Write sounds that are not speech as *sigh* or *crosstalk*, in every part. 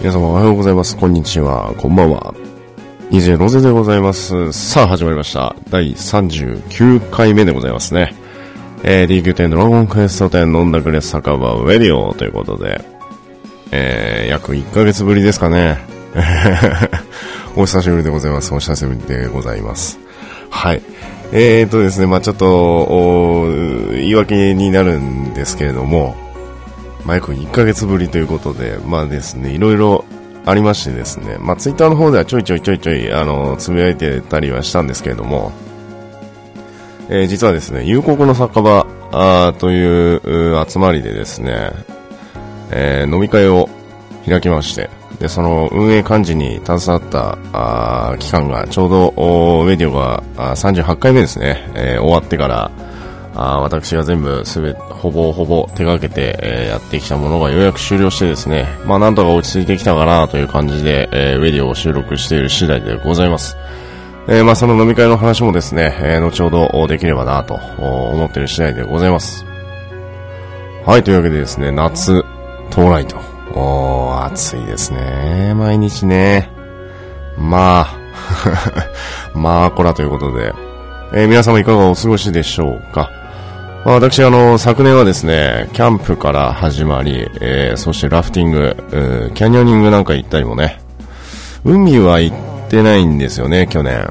皆様おはようございます。こんにちは。こんばんは。DJ ロゼでございます。さあ、始まりました。第39回目でございますね。えー、DQ10 ドラゴンクエスト10飲んだくれ酒場ウェディオということで、えー、約1ヶ月ぶりですかね。*laughs* お久しぶりでございます。お久しぶりでございます。はい。えーとですね、まあちょっと、お言い訳になるんですけれども、まあ約1ヶ月ぶりということで、まあですね、いろいろありましてですね、まあツイッターの方ではちょいちょいちょいちょい、あの、つぶやいてたりはしたんですけれども、えー実はですね、夕刻の酒場あという集まりでですね、えー飲み会を開きまして、で、その運営幹事に携わったあ期間がちょうどおウェディオがあ38回目ですね、えー終わってから、あ私が全部すべほぼほぼ手掛けて、えーやってきたものがようやく終了してですね、まあなんとか落ち着いてきたかなという感じで、えーウェディオを収録している次第でございます。えーまあその飲み会の話もですね、えー後ほどできればなと思っている次第でございます。はい、というわけでですね、夏到来と。おー、暑いですね。毎日ね。まあ、*laughs* まあ、こらということで。えー皆様いかがお過ごしでしょうか？私、あの、昨年はですね、キャンプから始まり、えーそしてラフティング、えーキャニオニングなんか行ったりもね、海は行ってないんですよね、去年。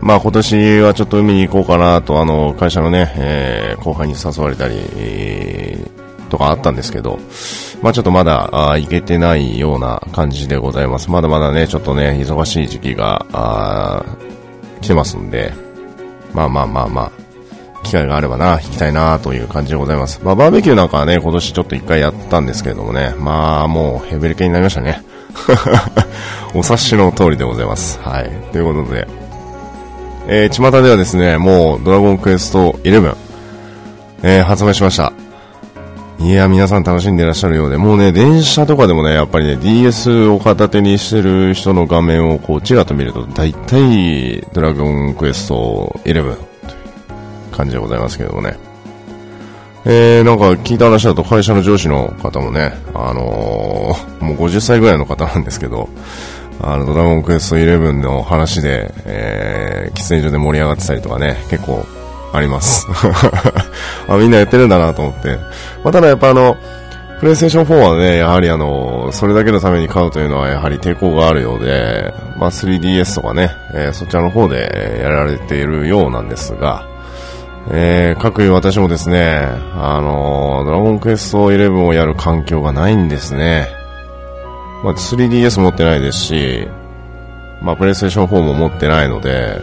まあ今年はちょっと海に行こうかなと、あの、会社のね、えー後輩に誘われたり、えーとかあったんですけど、まあちょっとまだ、あ行けてないような感じでございます。まだまだね、ちょっとね、忙しい時期が、あ来てますんで、まあまあまあまあ、機会があればな、行きたいなという感じでございます。まあバーベキューなんかはね、今年ちょっと一回やったんですけれどもね、まあもうヘベレケになりましたね。*laughs* お察しの通りでございます。はい。ということで、えー、巷ではですね、もうドラゴンクエスト11、えー、発売しました。いや、皆さん楽しんでいらっしゃるようで、もうね、電車とかでもね、やっぱりね、DS を片手にしてる人の画面をこう、ちらっと見ると、大体、ドラゴンクエスト11感じでございますけどもね。えー、なんか聞いた話だと会社の上司の方もね、あのー、もう50歳ぐらいの方なんですけど、あの、ドラゴンクエスト11の話で、えー、喫煙所で盛り上がってたりとかね、結構あります。*laughs* あ、みんなやってるんだなと思って。まあ、ただやっぱあの、プレイステーション4はね、やはりあの、それだけのために買うというのはやはり抵抗があるようで、まあ 3DS とかね、えーそちらの方でやられているようなんですが、えー、各いう私もですね、あのードラゴンクエスト11をやる環境がないんですね。まあ 3DS 持ってないですし、まあプレイステーション4も持ってないので、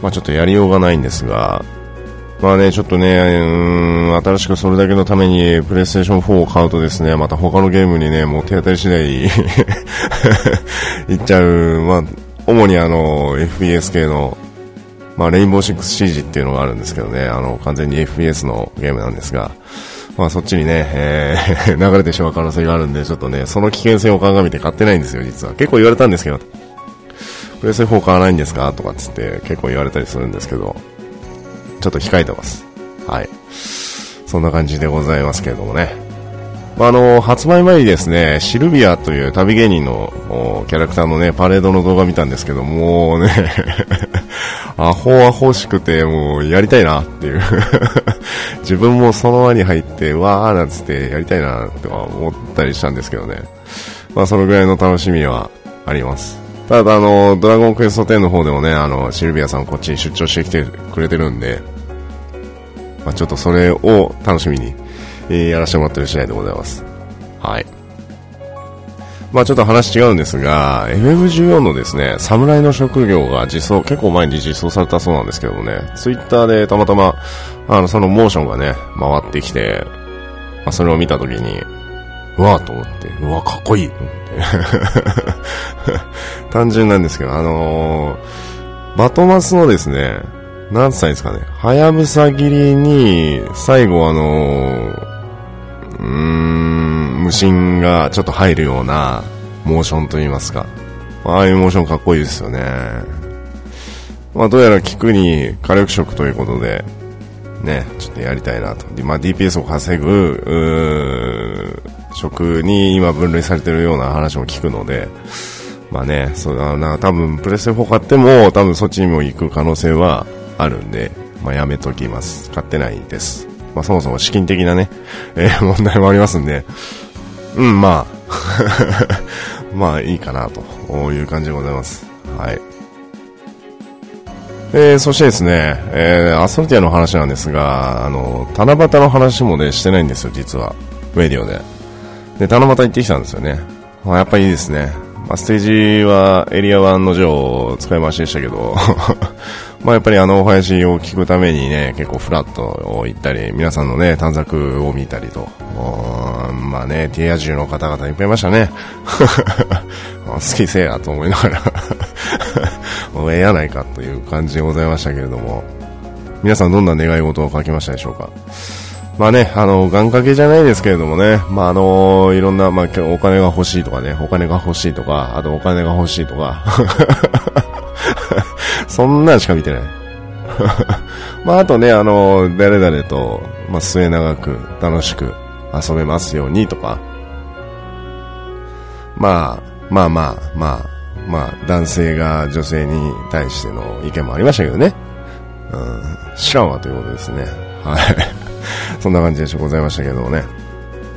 まあちょっとやりようがないんですが、まあね、ちょっとね、うん、新しくそれだけのためにプレイステーション4を買うとですね、また他のゲームにね、もう手当たり次第 *laughs* 行っちゃう、まあ、主にあの、FPS 系の、まあ、レインボーシックスシージっていうのがあるんですけどね、あの、完全に FPS のゲームなんですが、まあ、そっちにね、えー *laughs* 流れてしまう可能性があるんで、ちょっとね、その危険性を鑑みて買ってないんですよ、実は。結構言われたんですけど、プレステ4買わないんですか？とかっつって結構言われたりするんですけど、ちょっと控えてます。はい。そんな感じでございますけれどもね。まあ、あの、発売前にですね、シルビアという旅芸人のキャラクターのね、パレードの動画見たんですけど、もうね、*laughs* アホアホしくて、もうやりたいなっていう。*laughs* 自分もその輪に入って、わーなんつってやりたいなとは思ったりしたんですけどね。まあ、そのぐらいの楽しみはあります。ただ、あの、ドラゴンクエスト10の方でもね、あの、シルビアさんこっちに出張してきてくれてるんで、まあ、ちょっとそれを楽しみに、えーやらせてもらってる次第でございます。はい。まあちょっと話違うんですが、FF14 のですね、侍の職業が実装、結構前に実装されたそうなんですけどもね、ツイッターでたまたま、あの、そのモーションがね、回ってきて、まあそれを見たときに、うわーと思って、うわ、かっこいいと思って。*laughs* 単純なんですけど、あのーバトマスのですね、何歳ですかね、はやぶさ切りに、最後あのーうーん、無心がちょっと入るようなモーションといいますか。ああいうモーションかっこいいですよね。まあどうやら聞くに火力色ということで、ね、ちょっとやりたいなと。でまあ DPS を稼ぐ、職に今分類されてるような話も聞くので、まあね、そうだな、多分プレステ4買っても、多分そっちにも行く可能性はあるんで、まあやめときます。買ってないです。まあそもそも資金的なね、えー、問題もありますんで、うん、まあ *laughs* まあいいかなという感じでございます。はい。えー、そしてですね、えー、アストルティアの話なんですが、あの、七夕の話もね、してないんですよ、実は。ウェディオで。で、七夕行ってきたんですよね。まあ、やっぱりいいですね。まあ、ステージはエリア1の女王使い回しでしたけどまあやっぱりあのお話を聞くためにね、結構フラットを行ったり、皆さんのね、短冊を見たりと、まあね、ティアジュの方々いっぱいいましたね。*laughs* 好きせえやと思いながら *laughs* ええやないかという感じでございましたけれども、皆さんどんな願い事を書きましたでしょうか？まあね、あの、願掛けじゃないですけれどもね、まああの、いろんな、まあお金が欲しいとかね、お金が欲しいとか、あとお金が欲しいとか、そんなんしか見てない。*laughs* まああとね、あの、誰々と、まあ末永く楽しく遊べますようにとか、まあ、まあまあ、まあ、まあ、男性が女性に対しての意見もありましたけどね。うん、知らんわということですね。はい。*laughs* そんな感じでしょございましたけどもね。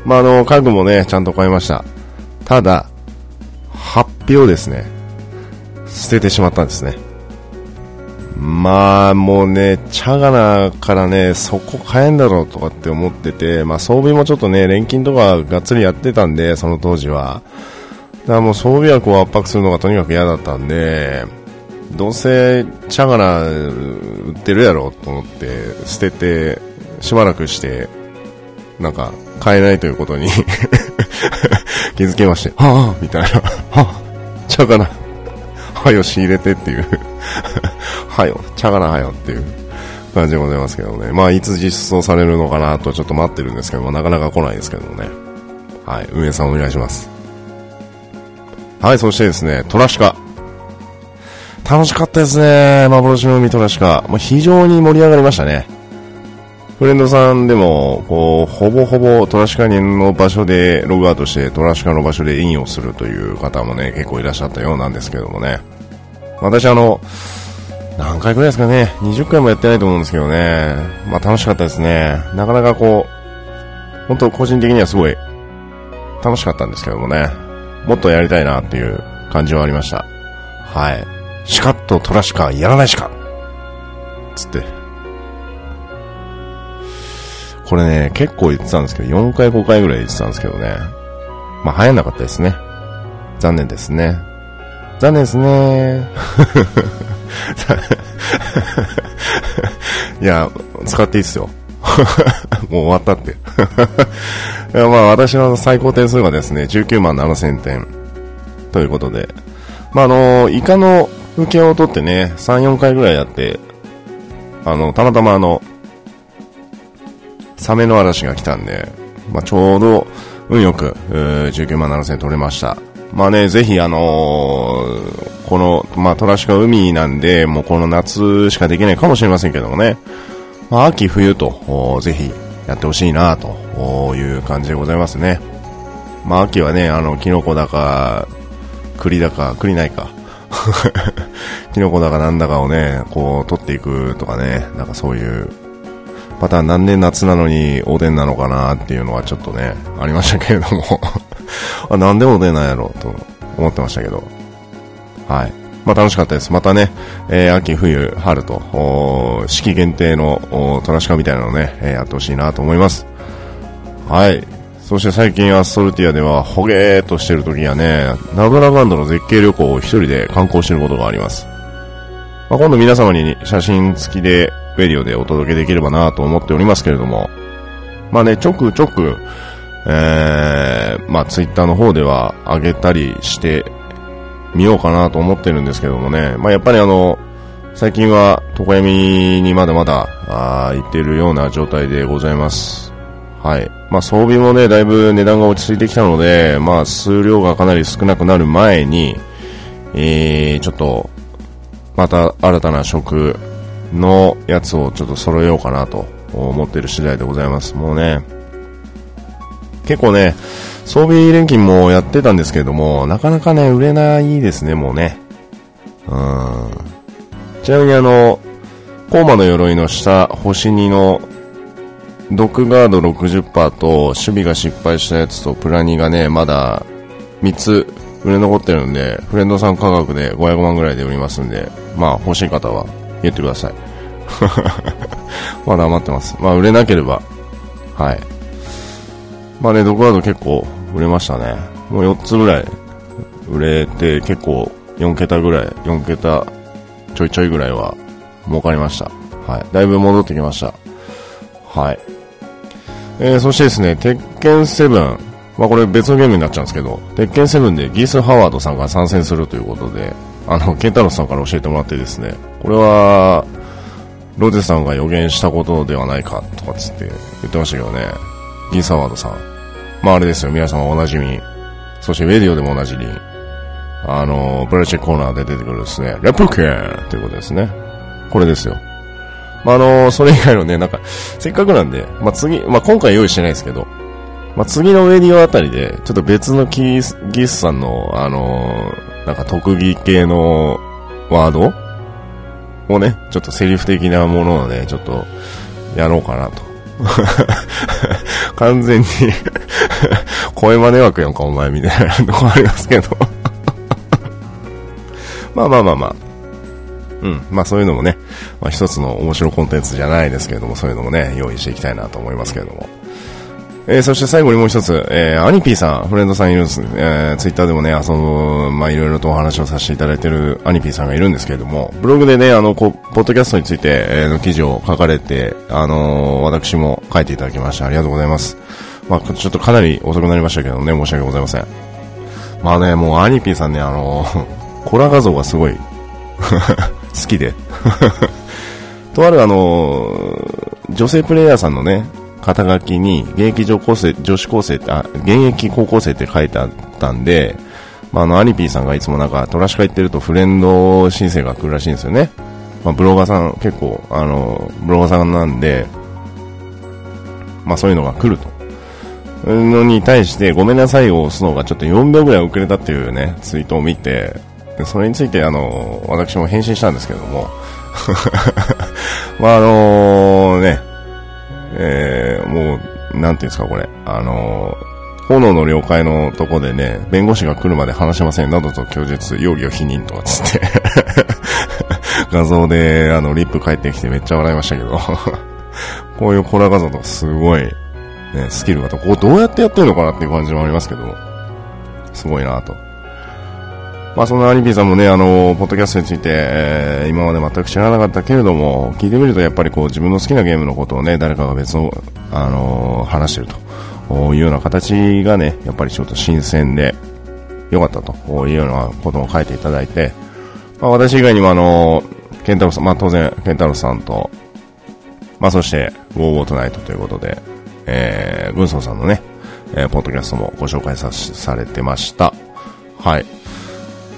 まあ、あの、家具もね、ちゃんと買いました。ただ、発表ですね。捨ててしまったんですね。まあ、もうね、チャガナからね、そこ買えんだろうとかって思ってて、まあ装備もちょっとね、錬金とかがっつりやってたんで、その当時は。だからもう装備枠を圧迫するのがとにかく嫌だったんで、どうせチャガナ売ってるやろと思って捨ててしばらくして、なんか、買えないということに *laughs* 気づきまして、はぁ、みたいな、はぁ、ちゃうかな、はよ仕入れてっていうはよ、ちゃうかなはよっていう感じでございますけどね。まあ、いつ実装されるのかなとちょっと待ってるんですけども、なかなか来ないですけどもね。はい、運営さんお願いします。はい、そしてですね、トラシカ。楽しかったですね。幻の海トラシカ。まあ、非常に盛り上がりましたね。フレンドさんでも、こう、ほぼほぼトラシカ人の場所でログアウトしてトラシカの場所でインをするという方もね、結構いらっしゃったようなんですけどもね。私あの、何回くらいですかね、20回もやってないと思うんですけどね、まあ楽しかったですね。なかなかこう、本当個人的にはすごい楽しかったんですけどもね、もっとやりたいなっていう感じはありました。はい。シカッとトラシカやらないしかつって。これね、結構言ってたんですけど、4回5回ぐらい言ってたんですけどね。まあ、流行んなかったですね。残念ですね。残念ですね。*laughs* いや、使っていいっすよ。*laughs* もう終わったって。*laughs* いやまあ私の最高点数がですね、19万7000点。ということで。まああの、イカの受けを取ってね、3、4回ぐらいやって、あの、たまたまあの、サメの嵐が来たんで、まあ、ちょうど運よく、19万7000円取れました。まあね、ぜひあのー、この、まあ、トラシカ海なんで、もうこの夏しかできないかもしれませんけどもね、まあ、秋冬と、ぜひやってほしいな、という感じでございますね。まあ、秋はね、あの、キノコだか、栗だか、栗ないか。*laughs* キノコだかなんだかをね、こう、取っていくとかね、なんかそういうパターンなんで夏なのにおでんなのかなっていうのはちょっとね、ありましたけれども *laughs* あ、なんでおでんなんやろうと思ってましたけど。はい。まあ楽しかったです。またね、えー、秋、冬、春と、四季限定のトラシカみたいなのね、えー、やってほしいなと思います。はい。そして最近アストルティアでは、ほげーっとしてる時はね、ナブラバンドの絶景旅行を一人で観光してることがあります。まあ、今度皆様に写真付きでウェディオでお届けできればなと思っておりますけれども、まあね、ちょくちょく、えー、まあツイッターの方では上げたりしてみようかなと思ってるんですけどもね、まあやっぱりあの、最近は床闇にまだまだあ行っているような状態でございます。はい。まあ装備もね、だいぶ値段が落ち着いてきたので、まあ数量がかなり少なくなる前に、えー、ちょっと、また新たな食のやつをちょっと揃えようかなと思っている次第でございます。もうね、結構ね、装備錬金もやってたんですけれども、なかなかね、売れないですね、もうね。うん。ちなみにあの、コーマの鎧の下、星2の、ドックガード60%と、守備が失敗したやつと、プラニがね、まだ、3つ、売れ残ってるんで、フレンドさん価格で500万ぐらいで売りますんで、まあ、欲しい方は、言ってください。*laughs* まだ余ってます。まあ、売れなければ、はい。まあね、ドッグガード結構売れましたね。もう4つぐらい売れて、結構4桁ぐらい、4桁ちょいちょいぐらいは儲かりました。はい。だいぶ戻ってきました。はい。えー、そしてですね、鉄拳7。まあこれ別のゲームになっちゃうんですけど、鉄拳7でギース・ハワードさんが参戦するということで、あの、ケンタロスさんから教えてもらってですね、これは、ロゼさんが予言したことではないかとかつって言ってましたけどね、ギース・ハワードさん。まああれですよ、皆様おなじみ。そしてウェディオでもおなじみ。あの、プラチェコーナーで出てくるですね、レプケンということですね。これですよ。まあ、あの、それ以外のね、なんか、せっかくなんで、まあ、次、まあ、今回用意してないですけど、まあ、次のウェディオあたりで、ちょっと別のギース、ギースさんの、あのなんか特技系のワード？をね、ちょっとセリフ的なものをね、ちょっと、やろうかなと。*laughs* 完全に声真似枠やんか、お前、みたいなとこありますけど *laughs* まあまあまあまあ。うん。まあそういうのもね、まあ一つの面白コンテンツじゃないですけれども、そういうのもね、用意していきたいなと思いますけれども。えー、そして最後にもう一つ、えー、アニピーさん、フレンドさんいるんです。えー、ツイッターでもね、遊ぶ、まあいろいろとお話をさせていただいているアニピーさんがいるんですけれども、ブログでね、あの、こポッドキャストについて、えー、の記事を書かれて、あのー、私も書いていただきました。ありがとうございます。まあちょっとかなり遅くなりましたけどね、申し訳ございません。まあね、もうアニピーさんね、あのー *laughs* コラ画像がすごい *laughs* 好きで *laughs* とあるあの女性プレイヤーさんのね、肩書きに、現役女高生、女子高生ってあ、現役高校生って書いてあったんで、まあ、あの、アニピーさんがいつもなんか、トラシカ行ってるとフレンド申請が来るらしいんですよね。まあ、ブロガーさん、結構、あの、ブロガーさんなんで、まあ、そういうのが来ると。のに対して、ごめんなさいを押すのがちょっと4秒ぐらい遅れたっていうね、ツイートを見て、でそれについて、あの、私も返信したんですけども、*laughs* まあ、あのね、えー、もう、なんていうんですか、これ、あの炎の了解のとこでね、弁護士が来るまで話しませんなどと供述、容疑を否認とかつって。*laughs* 画像で、あの、リップ返ってきてめっちゃ笑いましたけど。*laughs* こういうコラ画像とかすごい、ね、スキルがと、こうどうやってやってるのかなっていう感じもありますけど、すごいなと。まあそのアニピーさんもね、あの、ポッドキャストについて、えー、今まで全く知らなかったけれども、聞いてみるとやっぱりこう自分の好きなゲームのことをね、誰かが別の、あのー、話してるというような形がね、やっぱりちょっと新鮮で、よかったというようなことを書いていただいて、まあ私以外にもあのー、ケンタロウさん、まあ当然、ケンタロウさんと、まあそして、ウォーウォートナイトということで、えー、軍曹さんのね、えー、ポッドキャストもご紹介さされてました。はい。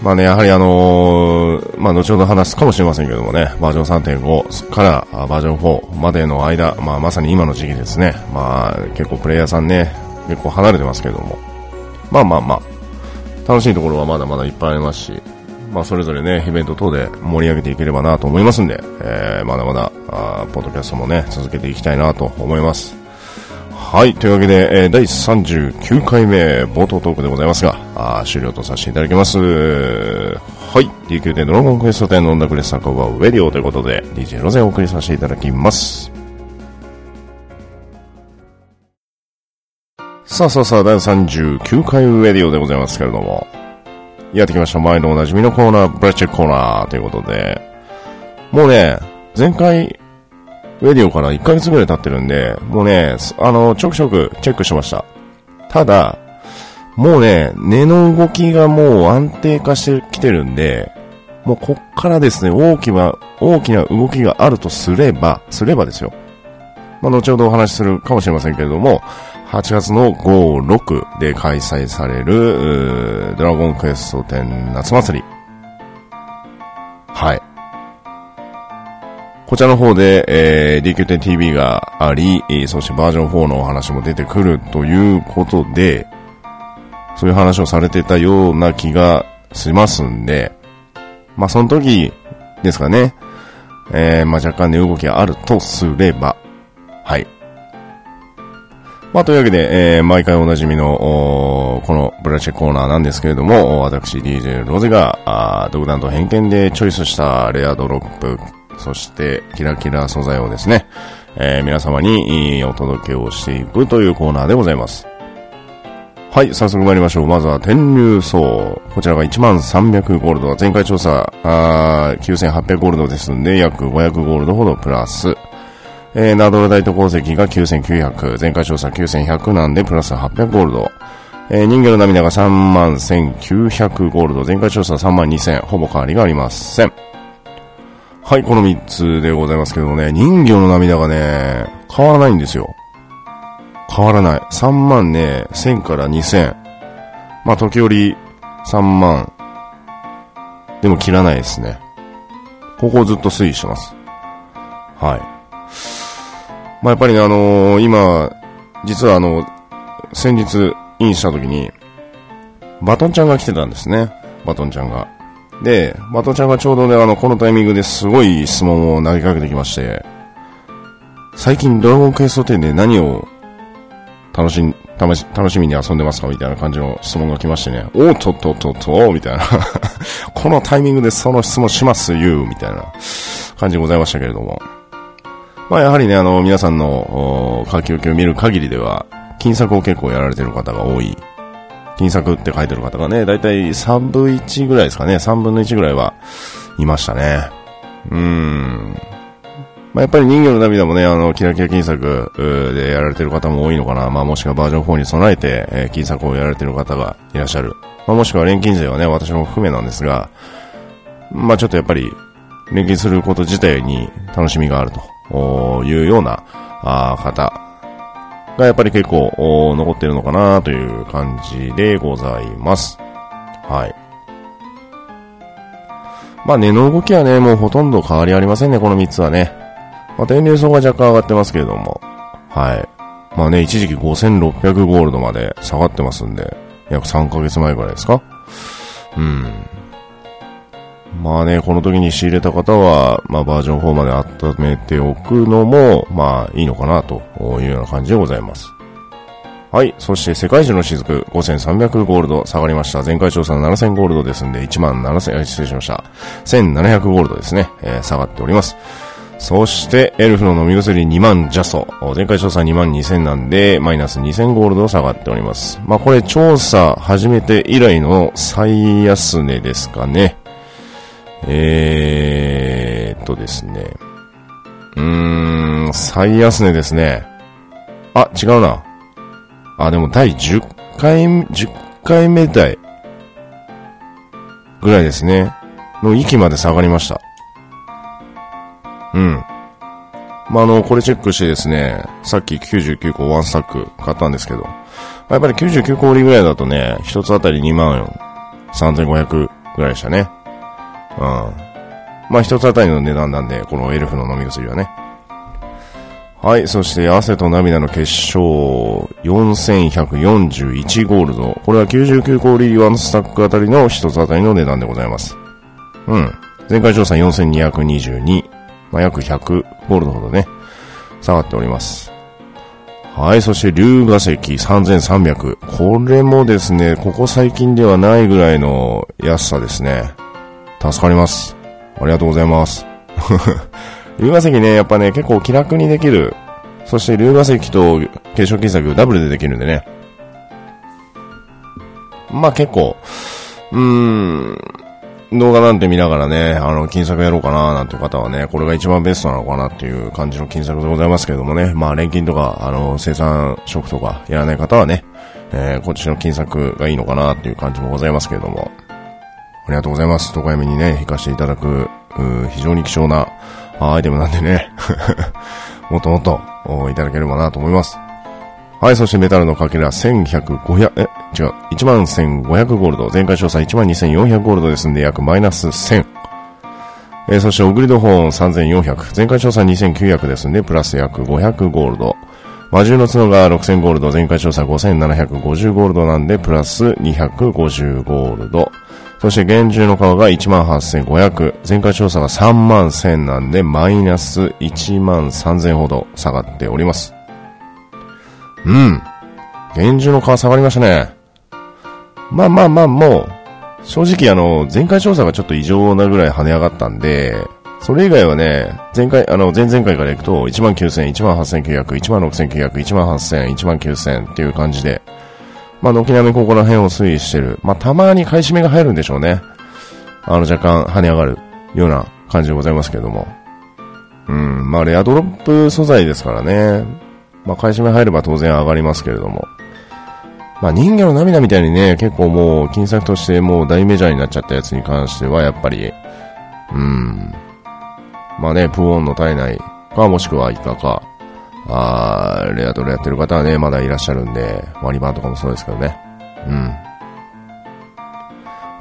まあね、やはりあのー、まあ後ほど話すかもしれませんけどもね、バージョン3.5からバージョン4までの間、まあまさに今の時期ですね、まあ結構プレイヤーさんね、結構離れてますけども、まあまあまあ、楽しいところはまだまだいっぱいありますし、まあそれぞれね、イベント等で盛り上げていければなと思いますんで、えー、まだまだ、ポッドキャストもね、続けていきたいなと思います。はい。というわけで、えー、第39回目、冒頭トークでございますが、あ終了とさせていただきます。はい。DQ でドラゴンクエスト10の音楽レッサーカバウェディオということで、DJ ロゼをお送りさせていただきます。さあさあさあ、第39回ウェディオでございますけれども、やってきました。前のおなじみのコーナー、ブラッチェコーナーということで、もうね、前回ウェディオから1ヶ月ぐらい経ってるんで、もうね、あの、ちょくちょくチェックしました。ただ、もうね、根の動きがもう安定化してきてるんで、もうこっからですね、大きな、大きな動きがあるとすれば、すればですよ。まあ、後ほどお話しするかもしれませんけれども、8月の5、6で開催される、ドラゴンクエスト10夏祭り。はい。こちらの方で、えー、DQ10TV があり、そしてバージョン4のお話も出てくるということで、そういう話をされてたような気がしますんで、まあ、その時ですかね、えー、まあ、若干値動きがあるとすれば、はい。まあ、というわけで、えー、毎回おなじみの、このブラチェコーナーなんですけれども、私 DJ ロゼが、あ独断と偏見でチョイスしたレアドロップ、そしてキラキラ素材をですね、えー、皆様にお届けをしていくというコーナーでございます。はい、早速参りましょう。まずは転入層。こちらが1300ゴールド。前回調査、あ9800ゴールドですんで、約500ゴールドほどプラス。えー、ナドルダイト鉱石が9900。前回調査9100なんで、プラス800ゴールド。えー、人魚の涙が31900ゴールド。前回調査32000。ほぼ変わりがありません。はい、この3つでございますけどもね、人魚の涙がね、変わらないんですよ。変わらない。3万ね、1000から2000。まあ、時折3万。でも切らないですね。ここをずっと推移してます。はい。まあ、やっぱりね、あのー、今、実はあの、先日インした時に、バトンちゃんが来てたんですね。バトンちゃんが。で、バトちゃんがちょうどね、あの、このタイミングですごい質問を投げかけてきまして、最近ドラゴンクエスト10で何を楽しん、楽し、みに遊んでますかみたいな感じの質問が来ましてね。おっとっとっとっと、みたいな *laughs* このタイミングでその質問しますよ、みたいな感じでございましたけれども。まあやはりね、あの、皆さんの書き置きを見る限りでは、金作を結構やられてる方が多い。金作って書いてる方がね、だいたい3分1ぐらいですかね。3分の1ぐらいはいましたね。うーん。まあ、やっぱり人魚の涙もね、あの、キラキラ金作でやられてる方も多いのかな。まあ、もしくはバージョン4に備えて、えー、金作をやられてる方がいらっしゃる。まあ、もしくは錬金税はね、私も含めなんですが、まあ、ちょっとやっぱり、錬金すること自体に楽しみがあるというようなあ方がやっぱり結構残ってるのかなという感じでございます。はい。まあ、根の動きはね、もうほとんど変わりありませんね、この3つはね。まあ、天竜層が若干上がってますけれども、はい。まあね、一時期5600ゴールドまで下がってますんで、約3ヶ月前ぐらいですか？うん。まあね、この時に仕入れた方は、まあバージョン4まで温めておくのも、まあいいのかなというような感じでございます。はい。そして世界中の雫5300ゴールド下がりました。前回調査の7000ゴールドですんで、1万7000、失礼しました。1700ゴールドですね、えー、下がっております。そして、エルフの飲み薬2万ジャスト。前回調査2万2000なんで、マイナス2000ゴールド下がっております。まあこれ調査始めて以来の最安値ですかね。えーっとですね。うーん、最安値ですね。あ、違うな。あ、でも第10回、10回目台ぐらいですね。の域まで下がりました。うん。まあ、あの、これチェックしてですね、さっき99個ワンスタック買ったんですけど、やっぱり99個売りぐらいだとね、一つあたり2万3500ぐらいでしたね。うん。まあ、一つあたりの値段なんで、このエルフの飲み薬はね。はい。そして、汗と涙の結晶、4141ゴールド。これは99個売りワンスタックあたりの一つあたりの値段でございます。うん。前回調査4222。まあ、約100ゴールドほどね、下がっております。はい、そして龍河石3300。これもですね、ここ最近ではないぐらいの安さですね。助かります。ありがとうございます。龍河石ね、やっぱね、結構気楽にできる。そして龍河石と継承金策ダブルでできるんでね。まあ結構、うーん、動画なんて見ながらね、あの、金作やろうかななんていう方はね、これが一番ベストなのかなっていう感じの金作でございますけれどもね、まあ、錬金とか、あの、生産職とかやらない方はね、えー、こっちの金作がいいのかなっていう感じもございますけれども、ありがとうございます。東海にね、引かせていただく、非常に貴重なアイテムなんでね、*laughs* もっともっといただければなと思います。はい、そしてメタルのかけら1100、500、え、違う、11,500ゴールド。前回詳細12,400ゴールドですんで約マイナス1000。えー、そしてオグリドホーン3400。前回調査2900ですんで、プラス約500ゴールド。魔獣の角が6000ゴールド、前回調査5750ゴールドなんで、プラス250ゴールド。そして厳重の皮が18500、前回調査が3万1000なんで、マイナス1万3000ほど下がっております。うん。厳重の皮下がりましたね。まあまあまあ、もう、正直あの、前回調査がちょっと異常なぐらい跳ね上がったんで、それ以外はね、前回、あの、前々回から行くと、19,000、18,900、16,900、18,000、19,000っていう感じで、まあ、軒並みここら辺を推移してる。まあ、たまに買い占めが入るんでしょうね。あの、若干跳ね上がるような感じでございますけれども。うん、まあ、レアドロップ素材ですからね。まあ、買い占め入れば当然上がりますけれども。まあ、人魚の涙みたいにね、結構もう、金策としてもう大メジャーになっちゃったやつに関しては、やっぱり、うん、まあね、プーオンの体内か、もしくはイカか、あー、レアドルやってる方はね、まだいらっしゃるんで、割りバンとかもそうですけどね。うん。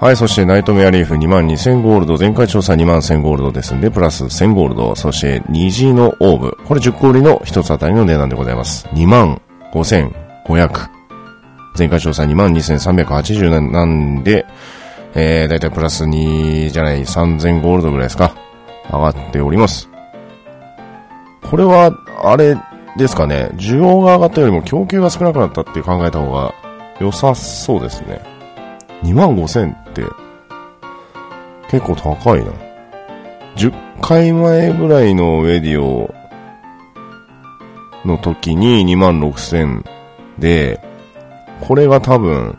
はい、そしてナイトメアリーフ2万2000ゴールド、前回調査2万1000ゴールドですんで、プラス1000ゴールド、そして虹のオーブ、これ10個売りの1つあたりの値段でございます。2万5500。前回調査2万2380なんで、えー、だいたいプラス2じゃない、3000ゴールドぐらいですか。上がっております。これは、あれですかね、需要が上がったよりも供給が少なくなったって考えた方が良さそうですね。2万5千って結構高いな。10回前ぐらいのウェディオの時に2万6千で、これが多分、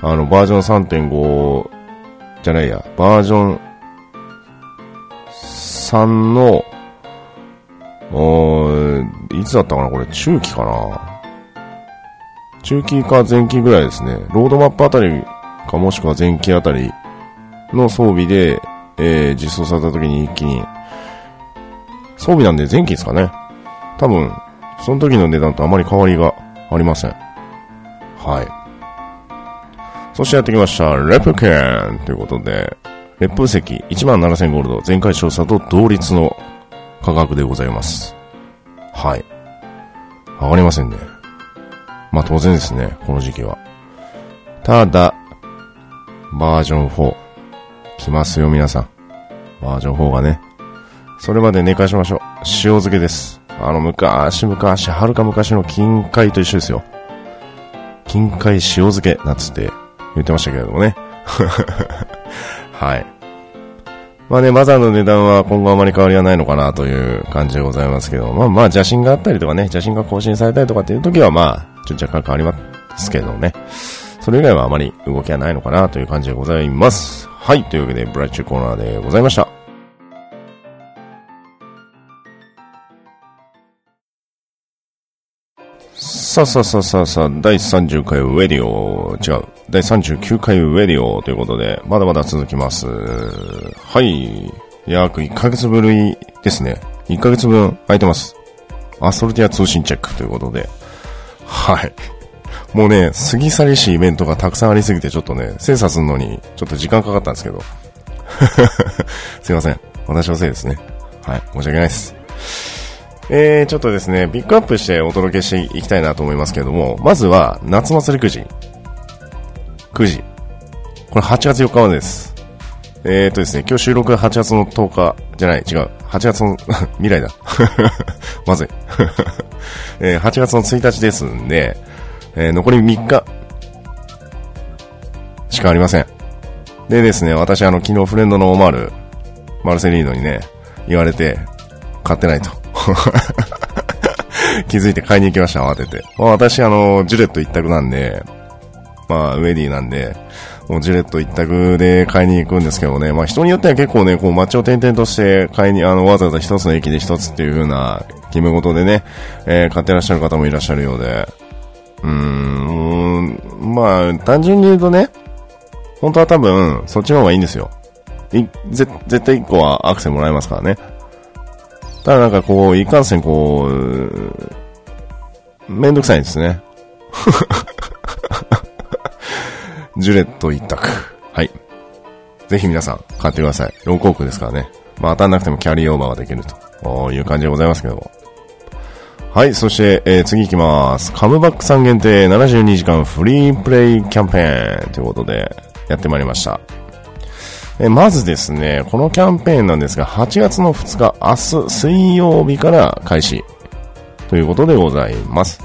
あの、バージョン3.5じゃないや、バージョン3の、いつだったかなこれ、中期かな？中期か前期ぐらいですね。ロードマップあたりかもしくは前期あたりの装備で、えー、実装された時に一気に、装備なんで前期ですかね。多分、その時の値段とあまり変わりがありません。はい。そしてやってきました、レプケンということで、烈風石17000ゴールド、前回調査と同率の価格でございます。はい。上がりませんね。まあ当然ですね、この時期は。ただ、バージョン4。来ますよ、皆さん。バージョン4がね。それまで寝かしましょう。塩漬けです。あの、昔々、はるか昔の金塊と一緒ですよ。金塊塩漬け、なんつって言ってましたけれどもね。*laughs* はい。まあね、マザーの値段は今後あまり変わりはないのかなという感じでございますけど、まあまあ邪神があったりとかね、邪神が更新されたりとかっていう時はまあ、ちょっと若干変わりますけどね。それ以外はあまり動きはないのかなという感じでございます。はい、というわけで、ブラッチコーナーでございました。さあさあさあさあさあ、第30回ウェディオ、違う、第39回ウェディオということで、まだまだ続きます。はい。約1ヶ月ぶりですね。1ヶ月分空いてます。アストルティア通信チェックということで。はい。もうね、過ぎ去りしイベントがたくさんありすぎて、ちょっとね、精査するのにちょっと時間かかったんですけど。*laughs* すいません。私のせいですね。はい。申し訳ないです。えー、ちょっとですね、ピックアップしてお届けしていきたいなと思いますけれども、まずは、夏祭りくじ。くじ。これ8月4日までです。えーとですね、今日収録が8月の10日、じゃない、違う。8月の *laughs* 未来だ。*laughs* まずい。*laughs* えー、8月の1日ですんで、えー、残り3日しかありません。でですね、私あの、昨日フレンドのオマール、マルセリーノにね、言われて、買ってないと。気づいて買いに行きました、慌てて。まあ、私、あの、ジュレット一択なんで、まあ、ウェディなんで、もうジレット一択で買いに行くんですけどね、まあ人によっては結構ね、こう街を転々として買いに、あの、わざわざ一つの駅で一つっていう風な決め事でね、えー、買ってらっしゃる方もいらっしゃるようで、うーん、まあ、単純に言うとね、本当は多分、そっちの方がいいんですよ。い、ぜ、絶対一個はアクセもらえますからね。ただなんかこう、いかんせんこう、めんどくさいんですね。ジュレット一択。はい。ぜひ皆さん買ってください。ローコークですからね。まあ当たんなくてもキャリーオーバーができるという感じでございますけども。はい、そして、えー次行きます。カムバックさん限定72時間フリープレイキャンペーンということで、やってまいりました。えまずですね、このキャンペーンなんですが、8月の2日、明日水曜日から開始ということでございます。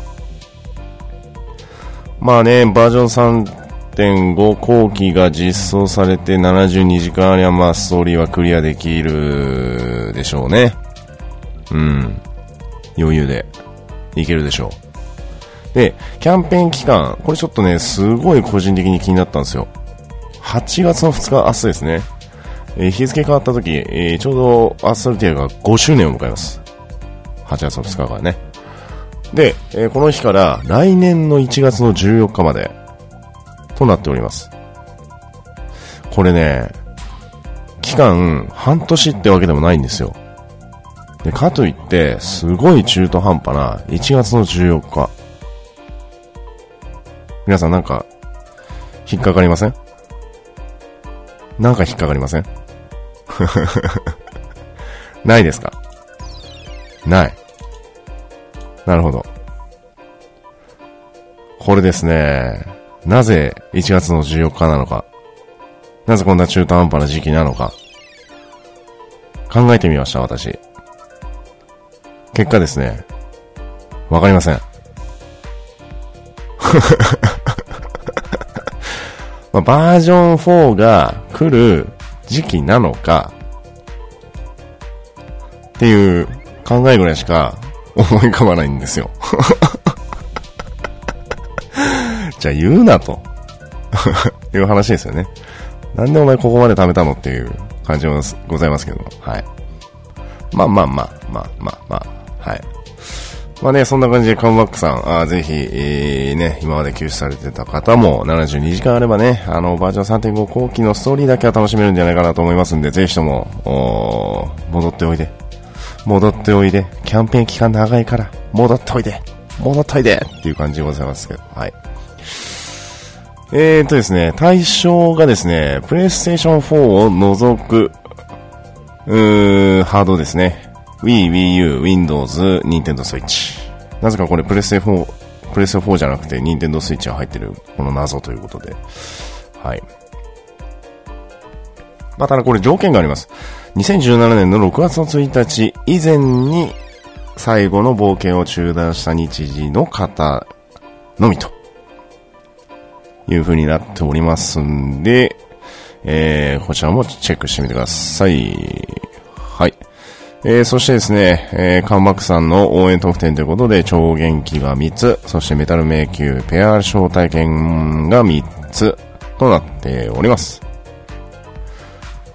まあね、バージョン3.5後期が実装されて72時間ありゃ、まあストーリーはクリアできるでしょうね。うん。余裕でいけるでしょう。で、キャンペーン期間、これちょっとね、すごい個人的に気になったんですよ。8月の2日、明日ですね。えー日付変わった時、えーちょうどアストルティアが5周年を迎えます。8月の2日からね。で、えーこの日から来年の1月の14日までとなっております。これね、期間半年ってわけでもないんですよ。で、かといって、すごい中途半端な1月の14日。皆さんなんか、引っかかりません？なんか引っかかりません？*laughs* ないですか？ない。なるほど。これですね、なぜ1月の14日なのか、なぜこんな中途半端な時期なのか、考えてみました、私。結果ですね、わかりません。*laughs* まあ、バージョン4が来る時期なのか、っていう考えぐらいしか思い浮かばないんですよ。*laughs* じゃ言うなと。*laughs* いう話ですよね。なんでお前ここまで貯めたのっていう感じもございますけども。はい。まあまあまあ、まあまあまあ、はい。まあね、そんな感じでカムバックさん、あぜひ、えー、ね、今まで休止されてた方も72時間あればね、あの、バージョン3.5後期のストーリーだけは楽しめるんじゃないかなと思いますんで、ぜひとも、お戻っておいで。戻っておいで。キャンペーン期間長いから、戻っておいで。戻っておいでっていう感じでございますけど、はい。えーとですね、対象がですね、プレイステーション4を除く、うーハードですね。Wii、Wii U、Windows、Nintendo Switch。なぜかこれプレステ4、プレステ4じゃなくて Nintendo Switch が入ってる、この謎ということで。はい。まあ、ただこれ条件があります。2017年の6月の1日以前に最後の冒険を中断した日時の方のみという風になっておりますんで、えー、こちらもチェックしてみてください。はい。えー、そしてですね、えー、カンバックさんの応援特典ということで、超元気が3つ、そしてメタル迷宮ペア招待券が3つとなっております。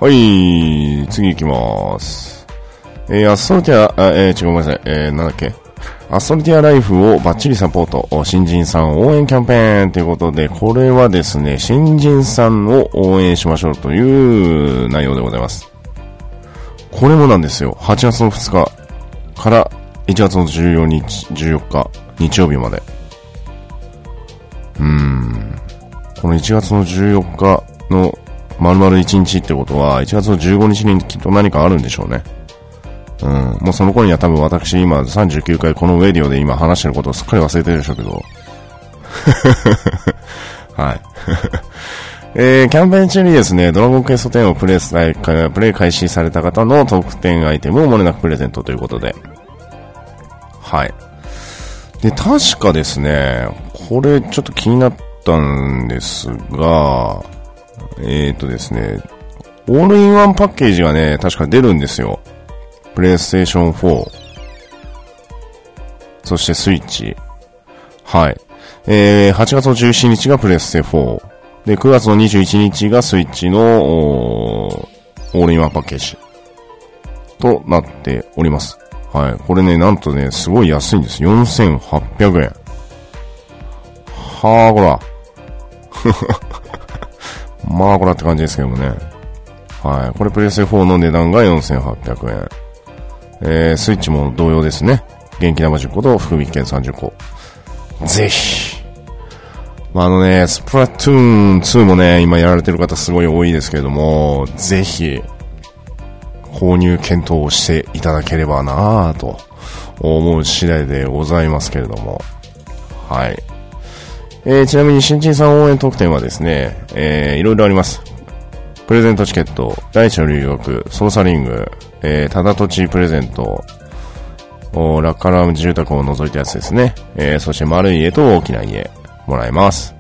はい、次行きます。えー、アストルティア、あえー、違うごめんなさい、えー、なんだっけ？アストルティアライフをバッチリサポート、新人さん応援キャンペーンということで、これはですね、新人さんを応援しましょうという内容でございます。これもなんですよ。8月の2日から1月の14日、14日、日曜日まで。うーん。この1月の14日の丸々1日ってことは、1月の15日にきっと何かあるんでしょうね。うん。もうその頃には多分私今39回このウェディオで今話してることをすっかり忘れてるでしょうけど。*laughs* はい。*laughs* えー、キャンペーン中にですね、ドラゴンクエスト10をプレイプレイ開始された方の特典アイテムを漏れなくプレゼントということで。はい。で、確かですね、これちょっと気になったんですが、えーとですね、オールインワンパッケージがね、確か出るんですよ。プレイステーション4。そしてスイッチ。はい。えー、8月の17日がプレステ4。で、9月の21日がスイッチの、オールインワンパッケージ。となっております。はい。これね、なんとね、すごい安いんです。4800円。はあ、こら。*laughs* まあ、こらって感じですけどもね。はい。これプレステ4の値段が4800円。えー、スイッチも同様ですね。元気玉10個と福引券30個。ぜひ。まあ、あのね、スプラトゥーン2もね、今やられてる方すごい多いですけれども、ぜひ、購入検討をしていただければなぁと思う次第でございますけれども。はい。えー、ちなみに新人さん応援特典はですね、えー、いろいろあります。プレゼントチケット、大地の留学、操作リング、えー、ただ土地プレゼント、おラッカラム住宅を除いたやつですね。えー、そして丸い家と大きな家、もらえます。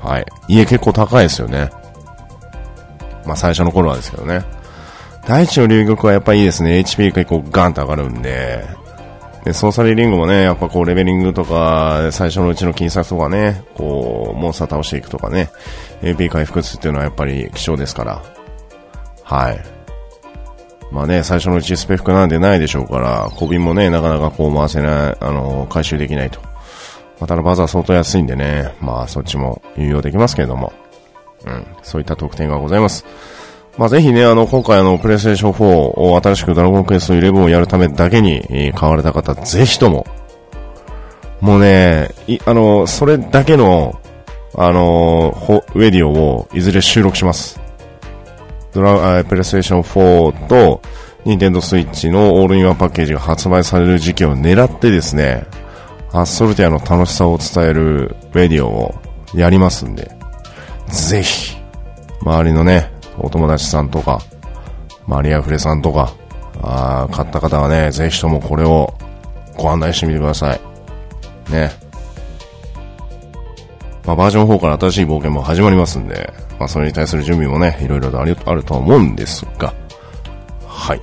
はい。家結構高いですよね。まあ最初の頃はですけどね。大地の留学はやっぱいいですね。HP 結構ガンと上がるんで。で、ソーサリーリングもね、やっぱこうレベリングとか、最初のうちの金策とかね、こう、モンスター倒していくとかね、AP 回復っていうのはやっぱり貴重ですから。はい。まあね、最初のうちスペックなんでないでしょうから、小瓶もね、なかなかこう回せない、あの、回収できないと。またのバズは相当安いんでね、まあそっちも有用できますけれども。うん、そういった特典がございます。まあ、ぜひね、あの、今回あの、プレイステーション4を新しくドラゴンクエスト11をやるためだけに、買われた方、ぜひとも、もうね、い、あの、それだけの、あの、ウェディオをいずれ収録します。ドラ、プレイステーション4と、ニンテンドスイッチのオールインワンパッケージが発売される時期を狙ってですね、アッソルティアの楽しさを伝えるウェディオをやりますんで、ぜひ、周りのね、お友達さんとか、マリアフレさんとか、あ買った方はね、ぜひともこれをご案内してみてください。ね。まあ、バージョン4から新しい冒険も始まりますんで、まあ、それに対する準備もね、いろいろとあるあると思うんですが、はい。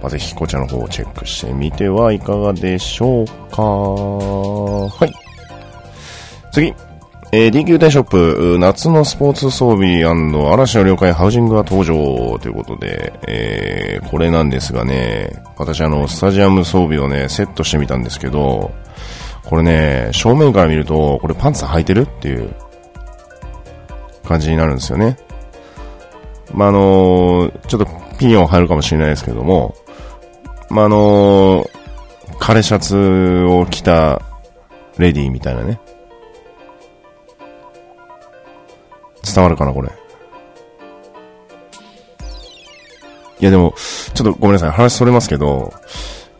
まあ、ぜひこちらの方をチェックしてみてはいかがでしょうか。はい。次。えー、DQ 大ショップ、夏のスポーツ装備嵐の了解ハウジングが登場ということで、えー、これなんですがね、私あの、スタジアム装備をね、セットしてみたんですけど、これね、正面から見ると、これパンツ履いてるっていう感じになるんですよね。まあ、あのー、ちょっとピンを入るかもしれないですけども、まあ、あのー、枯れシャツを着たレディーみたいなね、伝わるかな、これ。いやでも、ちょっとごめんなさい、話それますけど、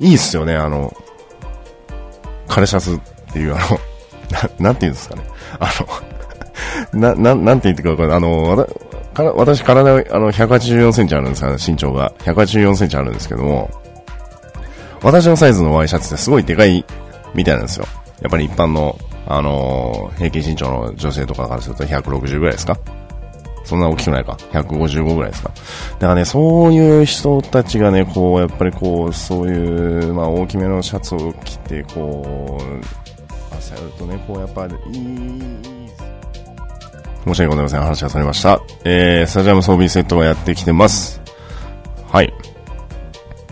いいっすよね、あの、カレシャツっていうあの、な、*laughs* なんて言うんですかね。あの、*laughs* な、な、なんて言ってくか、あの、わた、私体、あの、184センチあるんですから、身長が。184センチあるんですけども、私のサイズのワイシャツってすごいでかいみたいなんですよ。やっぱり一般のあの、平均身長の女性とかからすると160ぐらいですかそんな大きくないか ?155 ぐらいですかだからね、そういう人たちがね、こう、やっぱりこう、そういう、まあ、大きめのシャツを着て、こう、朝やるとね、こう、やっぱり、いい、申し訳ございません。話がされました。えー、スタジアム装備セットがやってきてます。はい。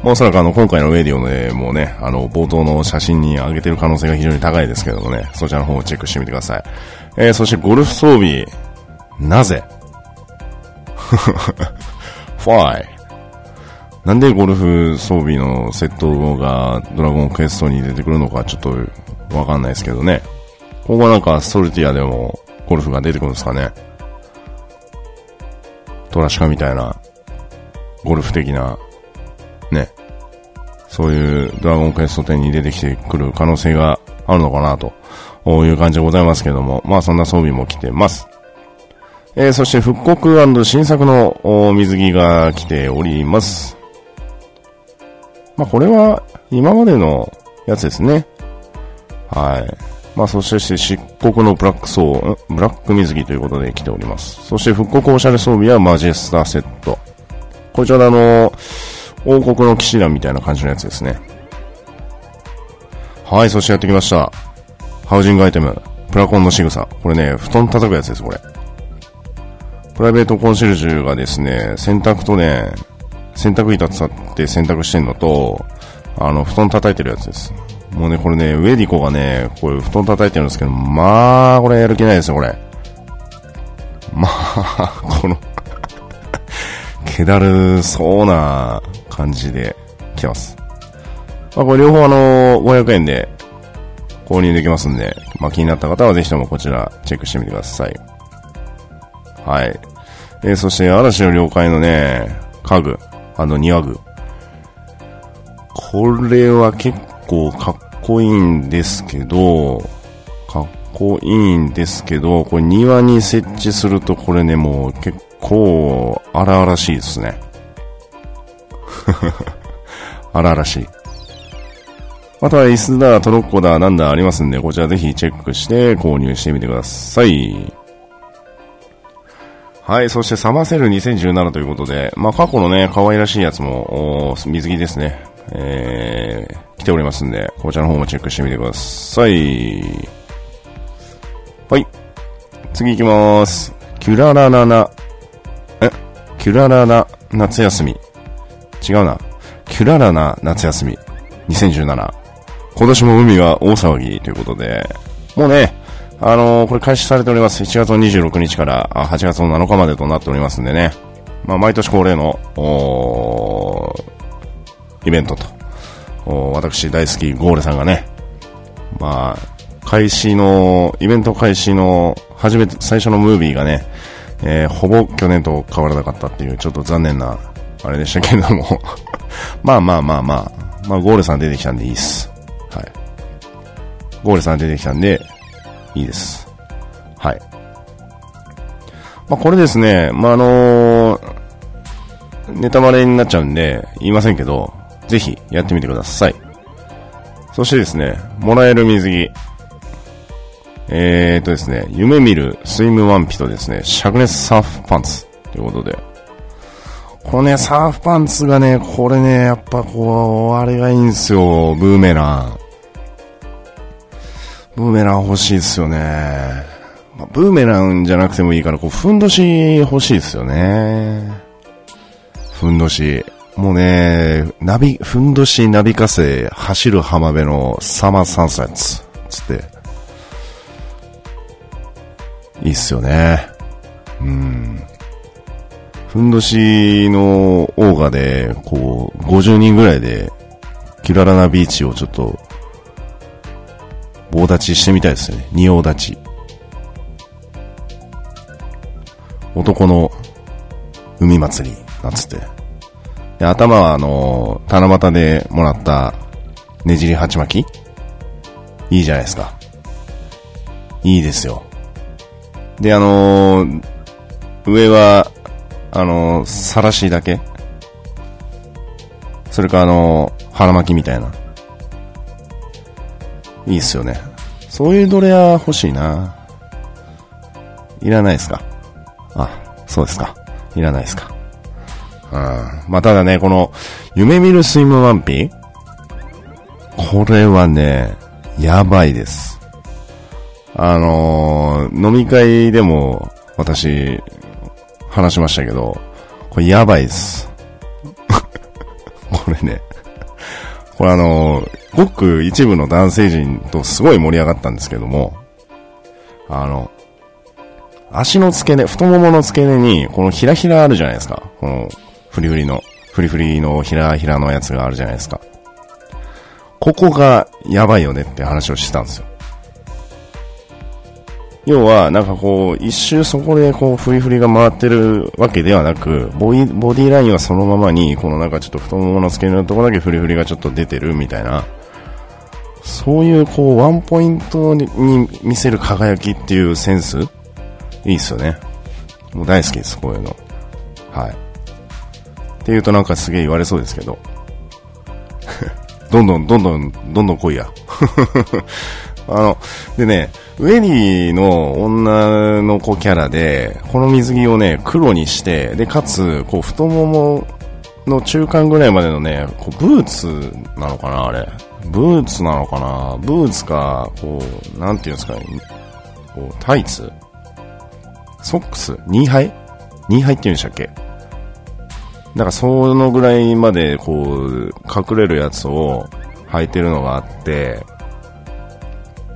まあ、おそらくあの、今回のウェディオの絵もね、あの、冒頭の写真に上げてる可能性が非常に高いですけどもね、そちらの方をチェックしてみてください。えー、そしてゴルフ装備、なぜ *laughs* ?Why? なんでゴルフ装備のセットがドラゴンクエストに出てくるのかちょっとわかんないですけどね。ここはなんかソルティアでもゴルフが出てくるんですかね。トラシカみたいなゴルフ的なね、そういうドラゴンクエスト10に出てきてくる可能性があるのかなという感じでございますけども、まあそんな装備も来てます。えー、そして復刻新作の水着が来ております。まあこれは今までのやつですね。はい。まあそして漆黒のブラックソー、ブラック水着ということで来ております。そして復刻オシャレ装備はマジェスターセット。こちらあの王国の騎士団みたいな感じのやつですね。はい、そしてやってきました。ハウジングアイテム。プラコンの仕草。これね、布団叩くやつです、これ。プライベートコンシェルジュがですね、洗濯とね、洗濯板使って洗濯してんのと、あの、布団叩いてるやつです。もうね、これね、ウェディコがね、こういう布団叩いてるんですけど、まあ、これやる気ないですよ、これ。まあ、*laughs* この気だるそうな感じで来てます。まあ、これ両方あの、500円で購入できますんで、まあ、気になった方はぜひともこちらチェックしてみてください。はい。えー、そして嵐の了解のね、家具、あの庭具。これは結構かっこいいんですけど、かっこいいんですけど、これ庭に設置するとこれね、もう結構荒々しいですね。*laughs* 荒々しい。または椅子だ、トロッコだ、なんだありますんで、こちらぜひチェックして購入してみてください。はい、そしてサマーセル2017ということで、まあ過去のね、可愛らしいやつも、水着ですね。えー、来ておりますんで、こちらの方もチェックしてみてください。はい。次行きまーす。キュラララナ、え？キュラララ夏休み。違うな。キュララな夏休み。2017。今年も海は大騒ぎということで、もうね、あのー、これ開始されております。7月の26日から8月の7日までとなっておりますんでね。まあ、毎年恒例の、イベントと、私大好きゴーレさんがね、まあ、開始の、イベント開始の、初めて、最初のムービーがね、えー、ほぼ去年と変わらなかったっていう、ちょっと残念な、あれでしたけれどもまあまあまあまあ、まあゴーレさん出てきたんでいいっす。はい。ゴーレさん出てきたんで、いいです。はい。まあ、これですね、まあ、あのー、ネタバレになっちゃうんで、言いませんけど、ぜひやってみてください。そしてですね、もらえる水着。えーとですね、夢見るスイムワンピとですね、灼熱サーフパンツということで。このね、サーフパンツがね、これね、やっぱこう、あれがいいんですよ、ブーメラン。ブーメラン欲しいですよね。まあ、ブーメランじゃなくてもいいから、こう、ふんどし欲しいですよね。ふんどし。もうね、ナビ、ふんどしなびかせ、走る浜辺のサマーサンセッツ、つって。いいっすよね。うん。ふんどしのオーガで、こう、50人ぐらいで、キララなビーチをちょっと棒立ちしてみたいですね。仁王立ち。男の海祭り、なんつって。で、頭はあのー、七夕でもらったねじり鉢巻き？いいじゃないですか。いいですよ。で、あのー、上は、あのー、さらしだけ？それかあの、腹巻きみたいな。いいっすよね。そういうドレア欲しいな。いらないですか？あ、そうですか。いらないですか。うん。まあ、ただね、この、夢見るスイムワンピ？これはね、やばいです。あのー、飲み会でも私、話しましたけど、これやばいです。*laughs* これね、これあの、ごく一部の男性陣とすごい盛り上がったんですけども、あの、足の付け根、太ももの付け根に、このひらひらあるじゃないですか。この、フリフリの、フリフリのひらひらのやつがあるじゃないですか。ここがやばいよねって話をしてたんですよ。要は、なんかこう、一周そこでこう、フリフリが回ってるわけではなく、ボディ、ボディラインはそのままに、このなんかちょっと太ももの付け根のところだけフリフリがちょっと出てるみたいな、そういうこう、ワンポイントに見せる輝きっていうセンスいいっすよね。もう大好きです、こういうの。はい。って言うとなんかすげえ言われそうですけど。*laughs* どんどん、どんどん、どんどん来いや。*laughs* あの、でね、ウェディの女の子キャラで、この水着をね、黒にして、で、かつ、こう、太ももの中間ぐらいまでのね、こうブーツなのかな、あれ。ブーツなのかな。ブーツか、こう、なんていうんですかね。こう、タイツ。ソックス。ニーハイ？ニーハイって言うんでしたっけ？だかそのぐらいまでこう、隠れるやつを履いてるのがあって、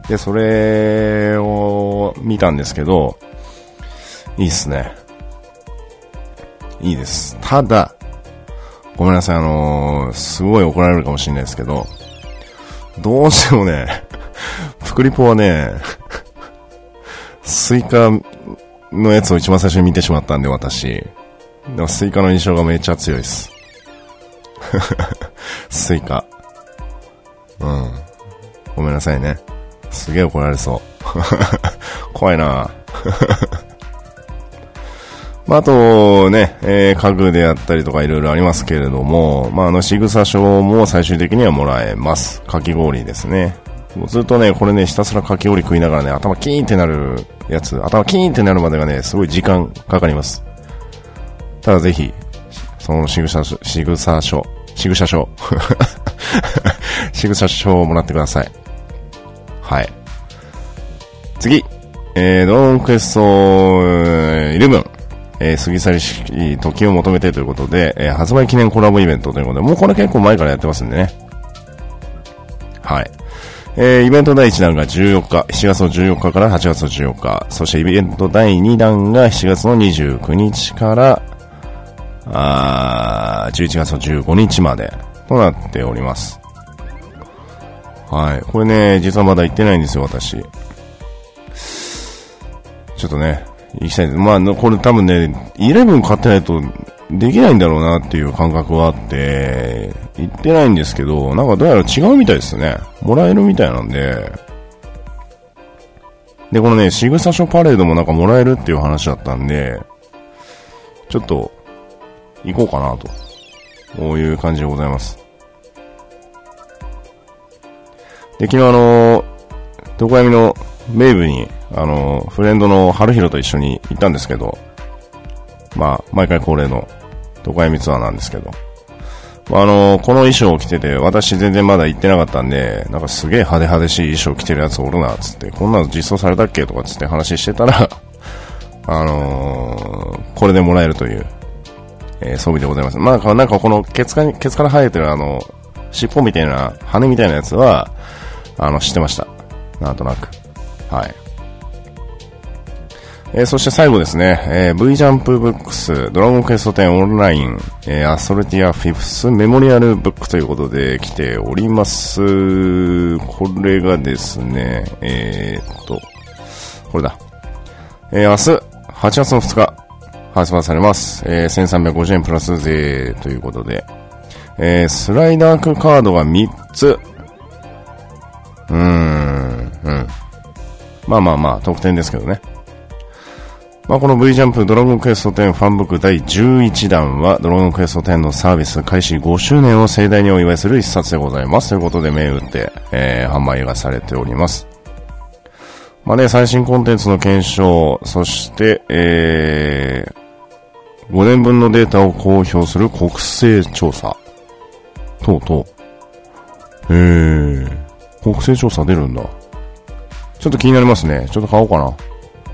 で、それを見たんですけど、いいっすね。いいです。ただ、ごめんなさい、あのー、すごい怒られるかもしれないですけど、どうしてもね、プクリポはね、スイカのやつを一番最初に見てしまったんで、私。でもスイカの印象がめっちゃ強いです。*laughs* スイカ。うん。ごめんなさいね。すげえ怒られそう。*laughs* 怖いな *laughs* まあ、あとね、えー、家具であったりとかいろいろありますけれども、まあ、あの、しぐさ書も最終的にはもらえます。かき氷ですね。ずっとね、これね、ひたすらかき氷食いながらね、頭キーンってなるやつ、頭キーンってなるまでがね、すごい時間かかります。ただぜひ、その仕草書、仕草書、仕草書、*laughs* 仕草書をもらってください。はい。次、えー、ドーンクエスト11。えー、過ぎ去りし時を求めてということで、えー、発売記念コラボイベントということで、もうこれ結構前からやってますんでね。はい。えー、イベント第1弾が14日、7月の14日から8月の14日、そしてイベント第2弾が7月の29日から、あ11月の15日までとなっております。はい。これね、実はまだ行ってないんですよ、私。ちょっとね、行きたいです。まあ、これ多分ね、11買ってないとできないんだろうなっていう感覚はあって、行ってないんですけど、なんかどうやら違うみたいですね。もらえるみたいなんで、で、このね、仕草書パレードもなんかもらえるっていう話だったんで、ちょっと、行こうかなと、こういう感じでございます。で、昨日あの、床闇の名部にあの、フレンドの春広と一緒に行ったんですけど、まあ、毎回恒例の、床闇ツアーなんですけど、あの、この衣装を着てて、私全然まだ行ってなかったんで、なんかすげえ派手派手しい衣装着てるやつおるな、つって、こんなの実装されたっけとかつって話してたら、*laughs* あのー、これでもらえるという、えー、装備でございます。まあ、なんかこのケツかケツから生えてるあの、尻尾みたいな、羽みたいなやつは、あの、知ってました。なんとなく。はい。えー、そして最後ですね、えー、V ジャンプブックス、ドラゴンクエスト10オンライン、えー、アソルティアフィフスメモリアルブックということで来ております。これがですね、えー、っと、これだ。えー、明日、8月の2日、発売されます。えー、1350円プラス税ということで、えー、スライダークカードが3つ。うーん、うん。まあまあまあ、特典ですけどね。まあ、この V ジャンプドラゴンクエスト10ファンブック第11弾はドラゴンクエスト10のサービス開始5周年を盛大にお祝いする一冊でございます。ということで銘打って、えー、販売がされております。まあね、最新コンテンツの検証、そして、えー、5年分のデータを公表する国勢調査。等々。へー。国勢調査出るんだ。ちょっと気になりますね。ちょっと買おうかな。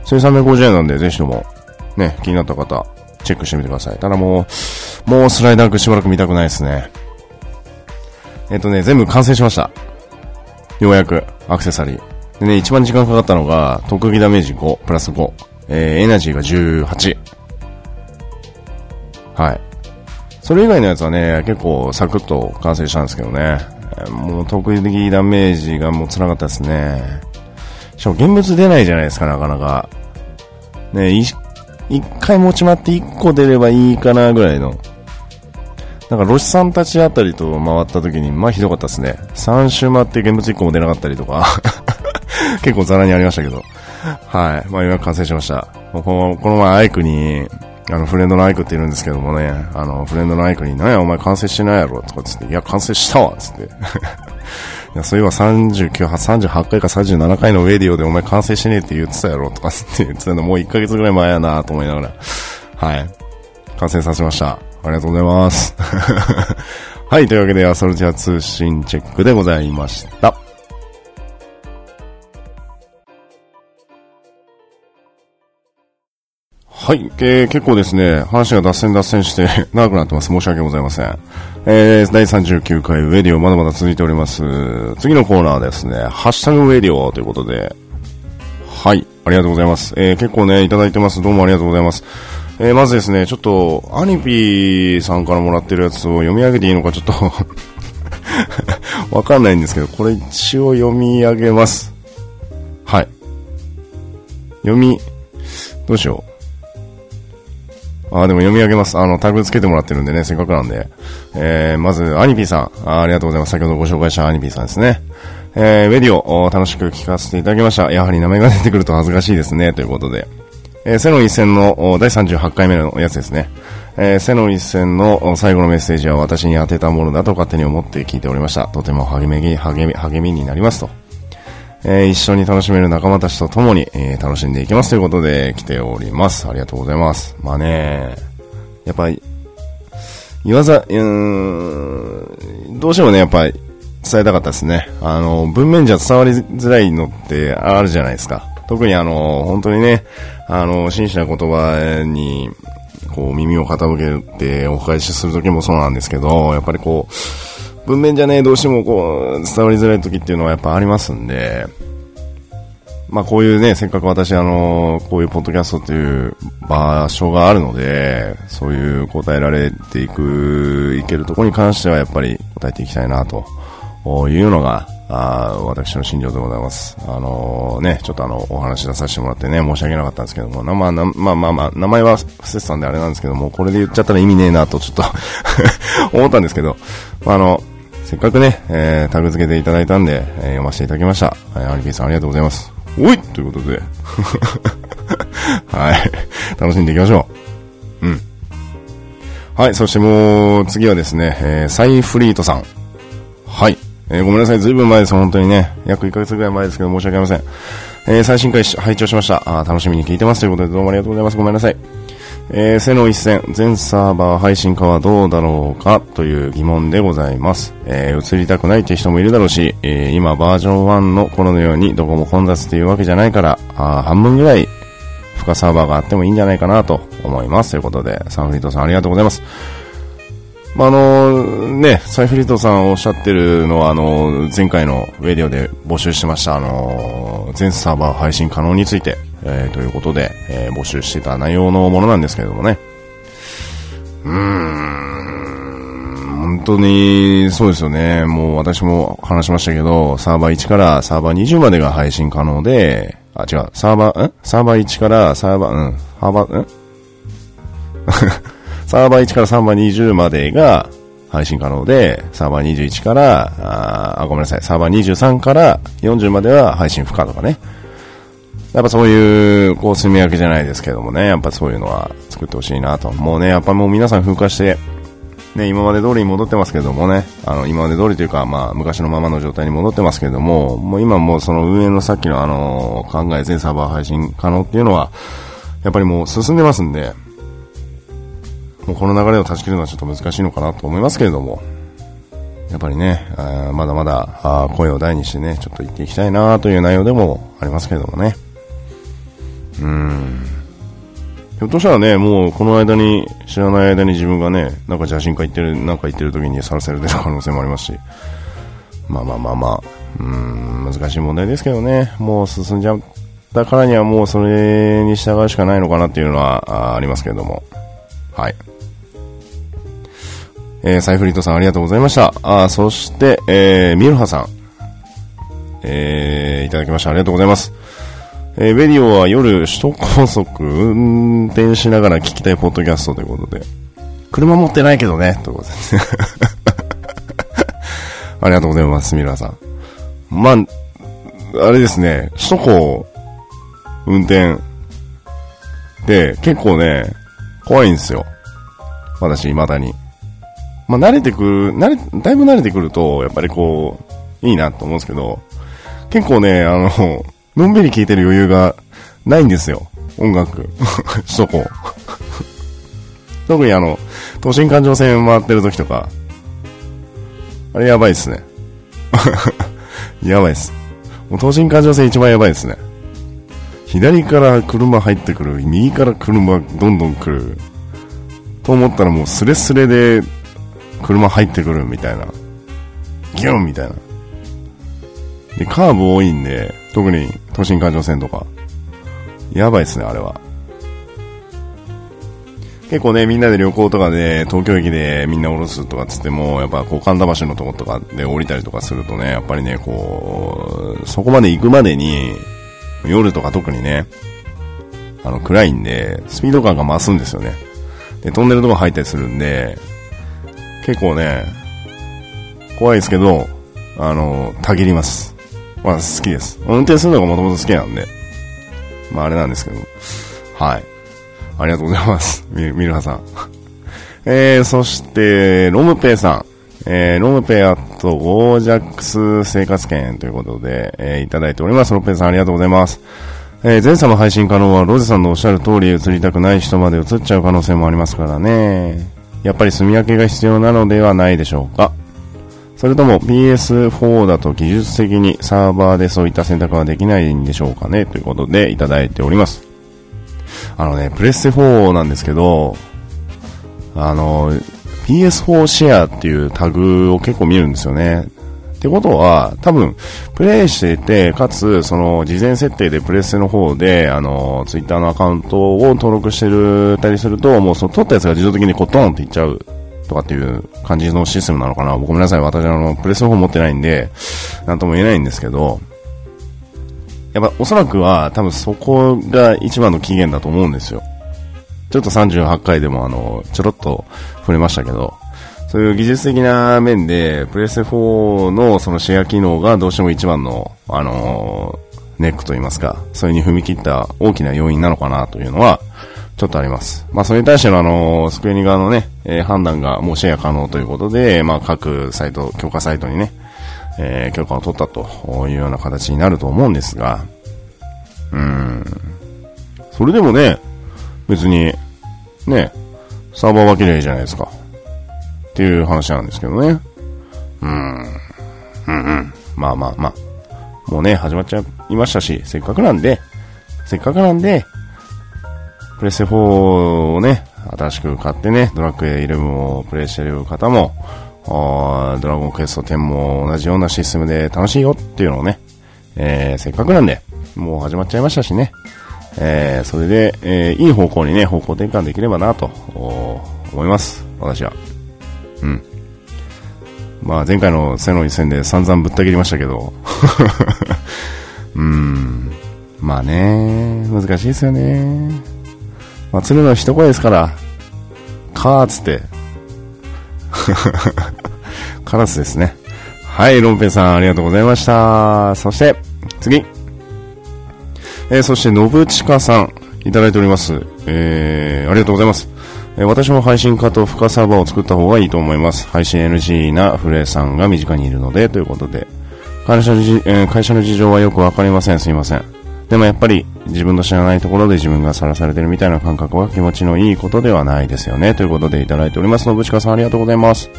1350円なんで、ぜひとも、ね、気になった方、チェックしてみてください。ただもう、もうスライダークしばらく見たくないですね。えっ、とね、全部完成しました。ようやく、アクセサリー。でね、一番時間かかったのが、特技ダメージ5、プラス5。えー、エナジーが18。はい。それ以外のやつはね、結構サクッと完成したんですけどね。もう特技ダメージがもう辛かったですね。しかも現物出ないじゃないですか、なかなか。ね、一回持ち回って一個出ればいいかなぐらいの。なんか、ロシさんたちあたりと回った時に、まあひどかったですね。3周回って現物1個も出なかったりとか *laughs* 結構ザラにありましたけど。はい。まあ今完成しました。このこの前アイクに、あの、フレンドのアイクっているんですけどもね、あの、フレンドのアイクに、なんやお前完成してないやろとかつって、いや、完成したわつって。*laughs* いや、そういえば39、38回か37回のウェディオでお前完成しねえって言ってたやろとかつって言ってたのもう1ヶ月ぐらい前やなと思いながら。はい。完成させました。ありがとうございます。*laughs* はい、というわけで、アソルティア通信チェックでございました。はい、えー、結構ですね、話が脱線脱線して *laughs* 長くなってます。申し訳ございません。えー、第39回ウェディオまだまだ続いております。次のコーナーですね、ハッシュタグウェディオということで、はい、ありがとうございます。えー、結構ね、いただいてます。どうもありがとうございます。えー、まずですね、ちょっと、アニピーさんからもらってるやつを読み上げていいのかちょっと *laughs* わかんないんですけど、これ一応読み上げます。はい。読み、どうしよう。あ、でも読み上げます。あの、タグつけてもらってるんでね、せっかくなんで。えー、まず、アニピーさんあ。ありがとうございます。先ほどご紹介したアニピーさんですね。えー、ウェディオ、楽しく聞かせていただきました。やはり名前が出てくると恥ずかしいですね、ということで。えー、セノ一戦の第38回目のやつですね。えー、セノ一戦の最後のメッセージは私に当てたものだと勝手に思って聞いておりました。とても励み、励み、励みになりますと。えー、一緒に楽しめる仲間たちと共に、えー、楽しんでいきますということで来ております。ありがとうございます。まあね、やっぱり、言わざ、うん、どうしてもね、やっぱり伝えたかったですね。あの、文面じゃ伝わりづらいのってあるじゃないですか。特にあの、本当にね、あの、真摯な言葉に、こう、耳を傾けてお返しするときもそうなんですけど、やっぱりこう、文面じゃね、どうしてもこう、伝わりづらい時っていうのはやっぱありますんで、まあこういうね、せっかく私あの、こういうポッドキャストっていう場所があるので、そういう答えられていく、いけるとこに関してはやっぱり答えていきたいなというのが、あ私の心情でございます。あのー、ね、ちょっとあの、お話出させてもらってね、申し訳なかったんですけども、まあ、まあ、まあまあ、名前は伏せてたんであれなんですけども、これで言っちゃったら意味ねえなとちょっと *laughs* 思ったんですけど、あの、せっかくね、えー、タグ付けていただいたんで、えー、読ませていただきました。はい、アリピーさんありがとうございます。おいということで。*laughs* はい。楽しんでいきましょう。うん。はい、そしてもう、次はですね、えー、サイフリートさん。はい。えー、ごめんなさい、ずいぶん前です、本当にね。約1ヶ月ぐらい前ですけど、申し訳ありません。えー、最新回拝聴しました。あ楽しみに聞いてますということで、どうもありがとうございます。ごめんなさい。えー、背の一戦、全サーバー配信化はどうだろうかという疑問でございます。えー、移りたくないって人もいるだろうし、えー、今バージョン1の頃のようにどこも混雑っていうわけじゃないから、あ半分ぐらい負荷サーバーがあってもいいんじゃないかなと思います。ということで、サンフリートさんありがとうございます。まあ、あのね、サイフリートさんおっしゃってるのは、あの前回のウェディオで募集してました、あの全サーバー配信可能について、えー、ということで、えー、募集してた内容のものなんですけれどもね。うーん、本当に、そうですよね。もう私も話しましたけど、サーバー1からサーバー20までが配信可能で、あ、違う、サーバー、んサーバー1からサーバー、うん、*laughs* サーバー、んサーバー1からサーバー20までが配信可能で、サーバー21から、あごめんなさい、サーバー23から40までは配信不可とかね。やっぱそういう、こう、住み分けじゃないですけどもね、やっぱそういうのは作ってほしいなと。もうね、やっぱもう皆さん風化して、ね、今まで通りに戻ってますけどもね、あの、今まで通りというか、まあ、昔のままの状態に戻ってますけども、もう今もうその運営のさっきのあの、考え全サーバー配信可能っていうのは、やっぱりもう進んでますんで、もうこの流れを断ち切るのはちょっと難しいのかなと思いますけれども、やっぱりね、あまだまだ声を大にしてね、ちょっと言っていきたいなという内容でもありますけれどもね。うん。ひょっとしたらね、もうこの間に、知らない間に自分がね、なんか写真家行ってる、なんか言ってる時にさらされてる可能性もありますし、まあまあまあまあ、うん、難しい問題ですけどね、もう進んじゃったからにはもうそれに従うしかないのかなっていうのはありますけれども、はい。えー、サイフリートさんありがとうございました。あ、そして、えー、ミルハさん。えー、いただきました。ありがとうございます。えー、ベリオは夜首都高速運転しながら聞きたいポッドキャストということで。車持ってないけどね、ということで。*laughs* ありがとうございます、ミラーさん。まあ、あれですね、首都高運転で結構ね、怖いんですよ。私、未だに。まあ、慣れてくる、慣れ、だいぶ慣れてくると、やっぱりこう、いいなと思うんですけど、結構ね、あの、のんびり聴いてる余裕がないんですよ。音楽。*laughs* そこ。特にあの、都心環状線回ってる時とか、あれやばいっすね。*laughs* やばいっす。もう都心環状線一番やばいですね。左から車入ってくる、右から車どんどん来る。と思ったらもうスレスレで車入ってくるみたいな。ギュンみたいな。で、カーブ多いんで、特に都心環状線とか。やばいっすね、あれは。結構ね、みんなで旅行とかで、東京駅でみんな降ろすとかつっても、やっぱこう神田橋のとことかで降りたりとかするとね、やっぱりね、こう、そこまで行くまでに、夜とか特にね、あの、暗いんで、スピード感が増すんですよね。で、トンネルとか入ったりするんで、結構ね、怖いですけど、あの、たぎります。まあ、好きです。運転するのがもともと好きなんで、まあ、あれなんですけど、はい。ありがとうございます。みミルハさん。*laughs* えー、そして、ロムペイさん。えー、ロムペイアットゴージャックス生活圏ということで、えー、いただいております。ロムペイさんありがとうございます。えー、全サーバーの配信可能はロゼさんのおっしゃる通り映りたくない人まで映っちゃう可能性もありますからね。やっぱり住み分けが必要なのではないでしょうか。それとも PS4 だと技術的にサーバーでそういった選択はできないんでしょうかねということでいただいております。あのね、プレステ4なんですけど、あの、PS4 シェアっていうタグを結構見るんですよね。ってことは、多分、プレイしていて、かつ、その、事前設定でプレステの方で、あの、ツイッターのアカウントを登録してるたりすると、もうその、撮ったやつが自動的にこう、ドンっていっちゃうとかっていう感じのシステムなのかな。ごめんなさい。私あの、プレスの方持ってないんで、なんとも言えないんですけど、やっぱおそらくは多分そこが一番の期限だと思うんですよ。ちょっと38回でもあの、ちょろっと触れましたけど、そういう技術的な面で、プレス4のそのシェア機能がどうしても一番の、あの、ネックといいますか、それに踏み切った大きな要因なのかなというのは、ちょっとあります。まあ、それに対してのあの、スクエニ側のね、えー、判断がもうシェア可能ということで、まあ、各サイト、強化サイトにね、えー、許可を取ったというような形になると思うんですが、うん、それでもね、別に、ね、サーバー分けりゃいいじゃないですか。っていう話なんですけどね。うん。うんうん。まあまあまあ。もうね、始まっちゃいましたし、せっかくなんで、せっかくなんで、プレステ4をね、新しく買ってね、ドラッグ11をプレイしている方も、ドラゴンクエスト10も同じようなシステムで楽しいよっていうのをね、えー、せっかくなんで、もう始まっちゃいましたしね、えー、それで、えー、いい方向にね、方向転換できればなと、思います、私は。うん。まあ前回の背の一戦で散々ぶった切りましたけど、*laughs* うん。まあね、難しいですよね。まあ、鶴の一声ですから、かーつって、*laughs* カラスですね。はい、ロンペさんありがとうございました。そして、次。えー、そして、信近さん、いただいております。えー、ありがとうございます。え私も配信家と深サーバーを作った方がいいと思います。配信 NG なフレーさんが身近にいるので、ということで。会社の、会社の事情はよくわかりません。すいません。でもやっぱり自分の知らないところで自分がさらされてるみたいな感覚は気持ちのいいことではないですよね。ということでいただいております。信近さんありがとうございます。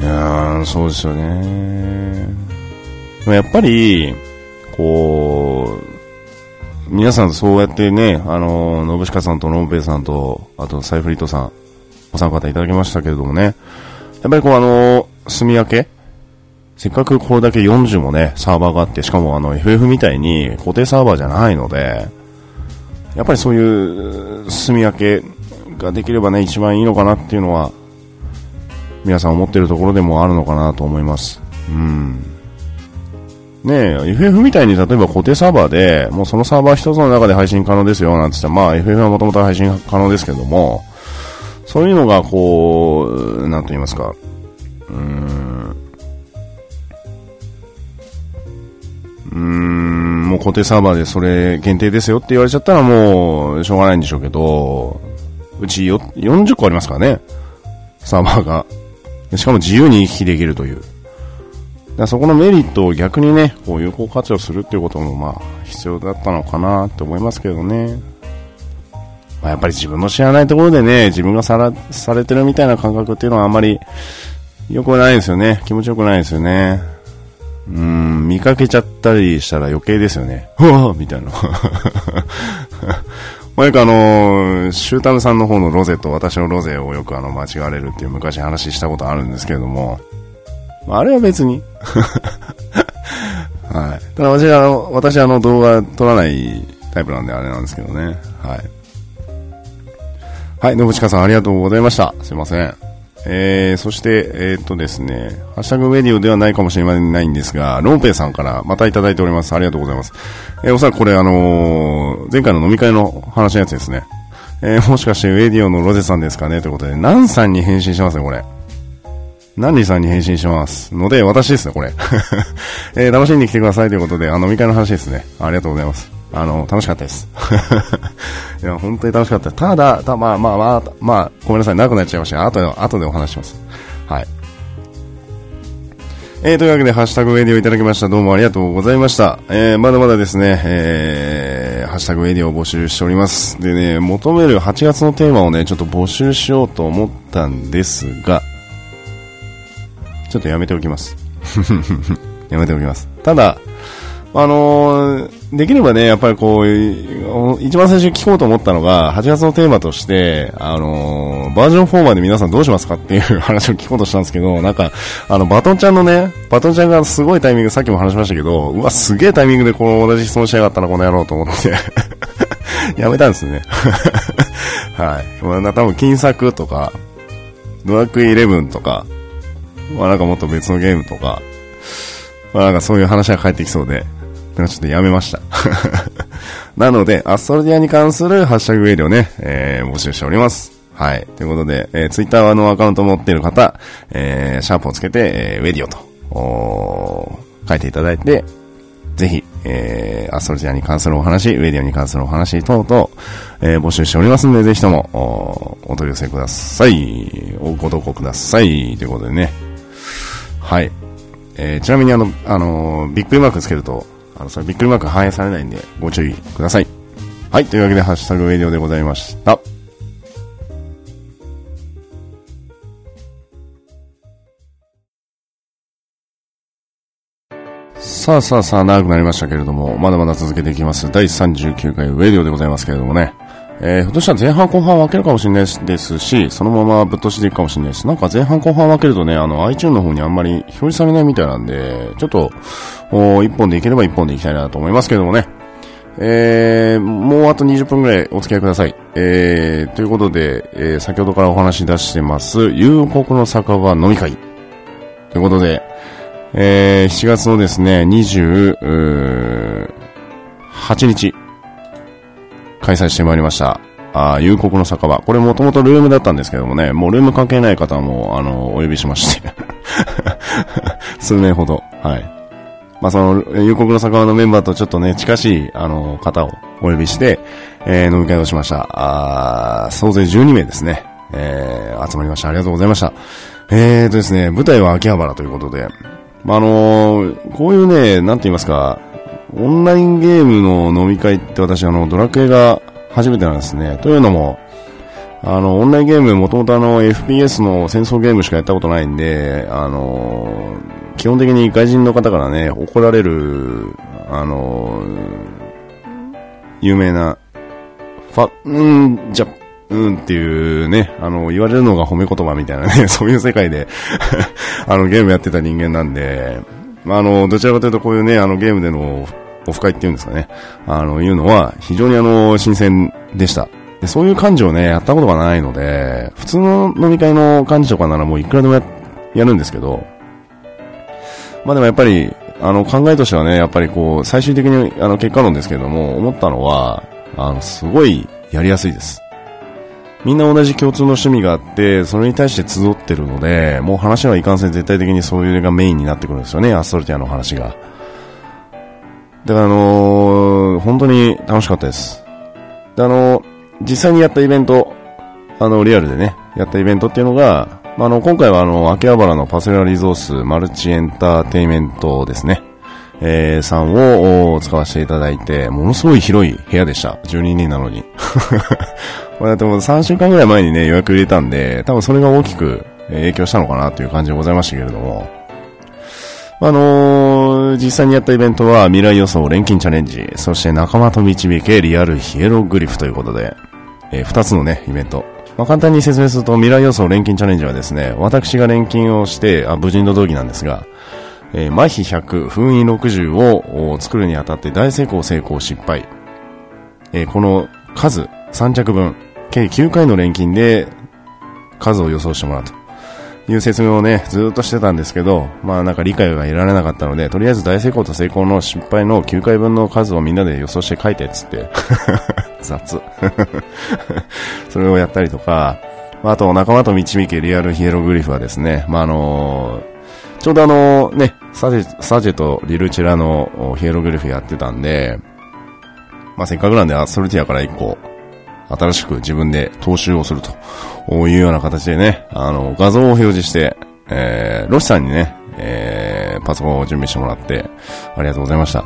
いやー、そうですよね。でもやっぱり、こう、皆さんそうやってね、あの、信近さんとノンペイさんと、あとサイフリットさん、お三方いただきましたけれどもね、やっぱりこうあの、住み分けせっかくこれだけ40もね、サーバーがあって、しかもあの FF みたいに固定サーバーじゃないので、やっぱりそういう住み分けができればね、一番いいのかなっていうのは、皆さん思ってるところでもあるのかなと思います。うん。ねえ、FF みたいに例えば固定サーバーで、もうそのサーバー一つの中で配信可能ですよ、なんつってまあ FF はもともと配信可能ですけども、そういうのがこう、なんと言いますか、うーん、うーん、もう固定サーバーでそれ限定ですよって言われちゃったらもうしょうがないんでしょうけど、うちよ40個ありますからね、サーバーが。しかも自由に行き来できるという。だそこのメリットを逆にね、こう有効活用するっていうこともまあ必要だったのかなって思いますけどね。まあ、やっぱり自分の知らないところでね、自分がさら、されてるみたいな感覚っていうのはあんまり良くないですよね。気持ちよくないですよね。うん、見かけちゃったりしたら余計ですよね。うわみたいな。*laughs* まあ、よくあのー、シュータムさんの方のロゼと私のロゼをよくあの、間違われるっていう昔話したことあるんですけれども、あれは別に。*laughs* はい。ただ私は、あの、私はあの動画撮らないタイプなんであれなんですけどね。はい。はい、信近さんありがとうございました。すいません。えー、そして、えー、っとですね、ハッシュタグウェディオではないかもしれないんですが、ロンペイさんからまたいただいております。ありがとうございます。えー、おそらくこれあのー、前回の飲み会の話のやつですね。えー、もしかしてウェディオのロゼさんですかねということで、ナンさんに返信しますね、これ。ナンリさんに返信します。ので、私ですね、これ。*laughs* えー、楽しんできてくださいということで、あの、飲み会の話ですね。ありがとうございます。あの、楽しかったです。*laughs* いや、本当に楽しかった。ただ、たまあまあまあ、まあ、ごめんなさい、長くなっちゃいました。後で、後でお話します。はい。えー、というわけで、ハッシュタグウェディオいただきました。どうもありがとうございました。えー、まだまだですね、えー、ハッシュタグウェディを募集しております。でね、求める8月のテーマをね、ちょっと募集しようと思ったんですが、ちょっとやめておきます。*laughs* やめておきます。ただ、あのー、できればね、やっぱりこう、一番最初に聞こうと思ったのが、8月のテーマとして、あのー、バージョン4まで皆さんどうしますかっていう話を聞こうとしたんですけど、なんか、あの、バトンちゃんのね、バトンちゃんがすごいタイミング、さっきも話しましたけど、うわ、すげえタイミングでこの同じ質問しやがったな、この野郎と思って。*laughs* やめたんですね。*laughs* はい。まあ、多分、金作とか、ドラッグイレブンとか、まあなんかもっと別のゲームとか、まあなんかそういう話が返ってきそうで、なんかちょっとやめました。*laughs* なので、アストロディアに関するハッシュタグウェディをね、えー、募集しております。はい。ということで、えー、ツイッターのアカウント持っている方、えー、シャープをつけて、えー、ウェディオと、お書いていただいて、ぜひ、えー、アストロディアに関するお話、ウェディオに関するお話等々、えー、募集しておりますので、ぜひとも、お、お取り寄せください。おご投稿ください。ということでね。はい。えー、ちなみにあの、あのー、びっくりマークつけると、あの、それびっくりマーク反映されないんで、ご注意ください。はい、というわけで、ハッシュタグウェディオでございました。さあさあさあ、長くなりましたけれども、まだまだ続けていきます。第39回ウェディオでございますけれどもね。えー、ひょっとしたら前半後半分けるかもしれないですし、そのままぶっ通しでいくかもしれないし、なんか前半後半分けるとね、あの、iTunes の方にあんまり表示されないみたいなんで、ちょっと、お一本でいければ一本でいきたいなと思いますけどもね。えー、もうあと20分ぐらいお付き合いください。えー、ということで、えー、先ほどからお話し出してます、夕刻の酒場飲み会。ということで、えー、7月のですね、28日、開催してまいりました。あ夕刻の酒場。これもともとルームだったんですけどもね、もうルーム関係ない方も、あの、お呼びしまして *laughs* 数年ほど。はい。まあ、その、夕刻の酒場のメンバーとちょっとね、近しい、あの、方をお呼びして、えー、飲み会をしました。あ総勢12名ですね。えー、集まりました。ありがとうございました。えーとですね、舞台は秋葉原ということで、まあ、あのー、こういうね、なんて言いますか、オンラインゲームの飲み会って私、あの、ドラクエが初めてなんですね。というのも、あの、オンラインゲーム、もともとあの、FPS の戦争ゲームしかやったことないんで、あの、基本的に外人の方からね、怒られる、あの、有名な、ファ、うんじゃ、うんっていうね、あの、言われるのが褒め言葉みたいなね、*laughs* そういう世界で *laughs* あの、ゲームやってた人間なんで、まあ、あの、どちらかというとこういうね、あの、ゲームでのオフ会っていうんですかね。あの、いうのは非常にあの、新鮮でした。で、そういう感じをね、やったことがないので、普通の飲み会の感じとかならもういくらでもややるんですけど、まあでもやっぱり、あの、考えとしてはね、やっぱりこう、最終的にあの、結果論ですけれども、思ったのは、あの、すごいやりやすいです。みんな同じ共通の趣味があって、それに対して集ってるので、もう話はいかんせん絶対的にそういうのがメインになってくるんですよね、アストルティアの話が。だからあのー、本当に楽しかったです。で、あのー、実際にやったイベント、あの、リアルでね、やったイベントっていうのが、まあの、今回はあの、秋葉原のパセラリゾースマルチエンターテイメントですね。えー、さんを使わせていただいて、ものすごい広い部屋でした。12人なのに。これだってもう3週間ぐらい前にね、予約入れたんで、多分それが大きく影響したのかなという感じでございましたけれども。あのー、実際にやったイベントは未来予想錬金チャレンジ、そして仲間と導けリアルヒエログリフということで、えー、2つのね、イベント。まあ、簡単に説明すると未来予想錬金チャレンジはですね、私が錬金をして、あ、無人の道義なんですが、えー、麻痺100、封印60を作るにあたって大成功、成功、失敗。えー、この数、3着分、計9回の錬金で数を予想してもらうと。いう説明をね、ずっとしてたんですけど、まあなんか理解が得られなかったので、とりあえず大成功と成功の失敗の9回分の数をみんなで予想して書いてっつって、*laughs* 雑。*laughs* それをやったりとか、あと仲間と導けリアルヒエログリフはですね、まああのちょうどあのね、サジェ、サジェとリルチェラのヒエログリフやってたんで、まあせっかくなんでアストルティアから1個、新しく自分で踏襲をするというような形でね、あの、画像を表示して、えー、ロシさんにね、えー、パソコンを準備してもらって、ありがとうございました。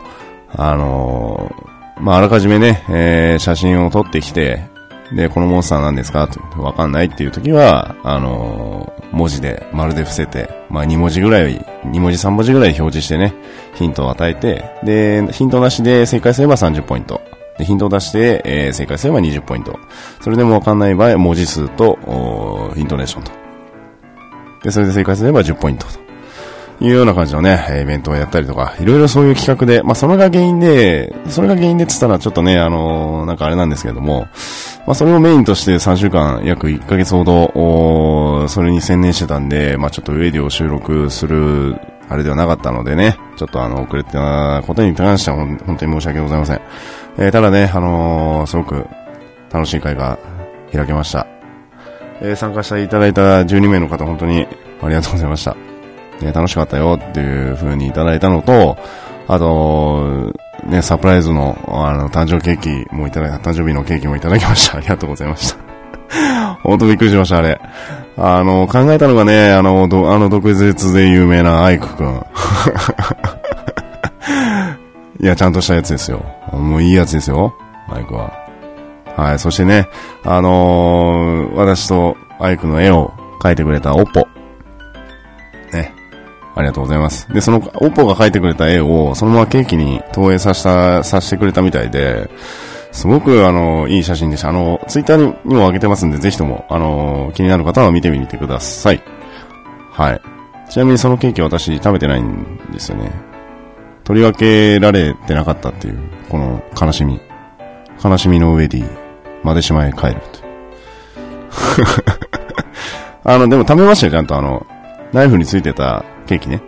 あのー、まあ、あらかじめね、えー、写真を撮ってきて、で、このモンスターなんですか？と、わかんないっていう時は、あのー、文字で、丸で伏せて、まあ、2文字ぐらい、2文字3文字ぐらい表示してね、ヒントを与えて、で、ヒントなしで正解すれば30ポイント。で、ヒントを出して、えー、正解すれば20ポイント。それでもわかんない場合、文字数と、イントネーションと。で、それで正解すれば10ポイントと。いうような感じのね、イベントをやったりとか、いろいろそういう企画で、まあ、それが原因で、それが原因でって言ったらちょっとね、あのー、なんかあれなんですけれども、まあ、それをメインとして3週間、約1ヶ月ほど、それに専念してたんで、まあ、ちょっとウェディを収録する、あれではなかったのでね、ちょっとあの、遅れてたことに関しては本当に申し訳ございません。えー、ただね、あのー、すごく楽しい会が開けました。えー、参加していただいた12名の方、本当にありがとうございました。え楽しかったよっていう風にいただいたのと、あと、ね、サプライズの、あの、誕生ケーキもいただいた、誕生日のケーキもいただきました。ありがとうございました。*laughs* 本当びっくりしました、あれ。あの、考えたのがね、あの、どあの、毒舌で有名なアイクくん。いや、ちゃんとしたやつですよ。もういいやつですよ、アイクは。はい、そしてね、あのー、私とアイクの絵を描いてくれたオッポ。ね。ありがとうございます。で、その、オッポが描いてくれた絵を、そのままケーキに投影させた、させてくれたみたいで、すごく、あの、いい写真でした。あの、ツイッターにも上げてますんで、ぜひとも、あの、気になる方は見てみてください。はい。ちなみにそのケーキ私食べてないんですよね。取り分けられてなかったっていう、この悲しみ。悲しみの上で、までしまへ帰る *laughs* あの、でも食べましたよ、ちゃんとあの、ナイフについてたケーキね。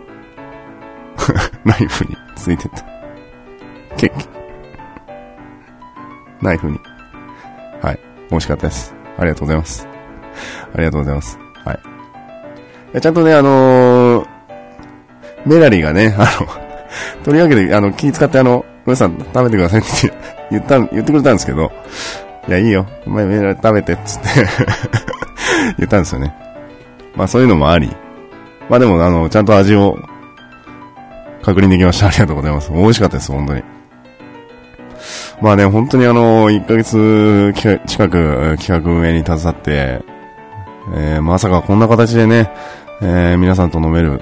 *laughs* ナイフについてた。ケーキ。ナイフに。はい。美味しかったです。ありがとうございます。ありがとうございます。はい。ちゃんとね、あのー、メラリーがね、あの、*laughs* とりわけで、あの、気使ってあの、皆さん食べてくださいって言った、言ってくれたんですけど、いや、いいよ。お前、食べて、っつって *laughs* 言ったんですよね。まあ、そういうのもあり。まあでも、あの、ちゃんと味を確認できました。ありがとうございます。美味しかったです、本当に。まあね、本当にあの、1ヶ月近く企画運営に携わって、えー、まさかこんな形でね、えー、皆さんと飲める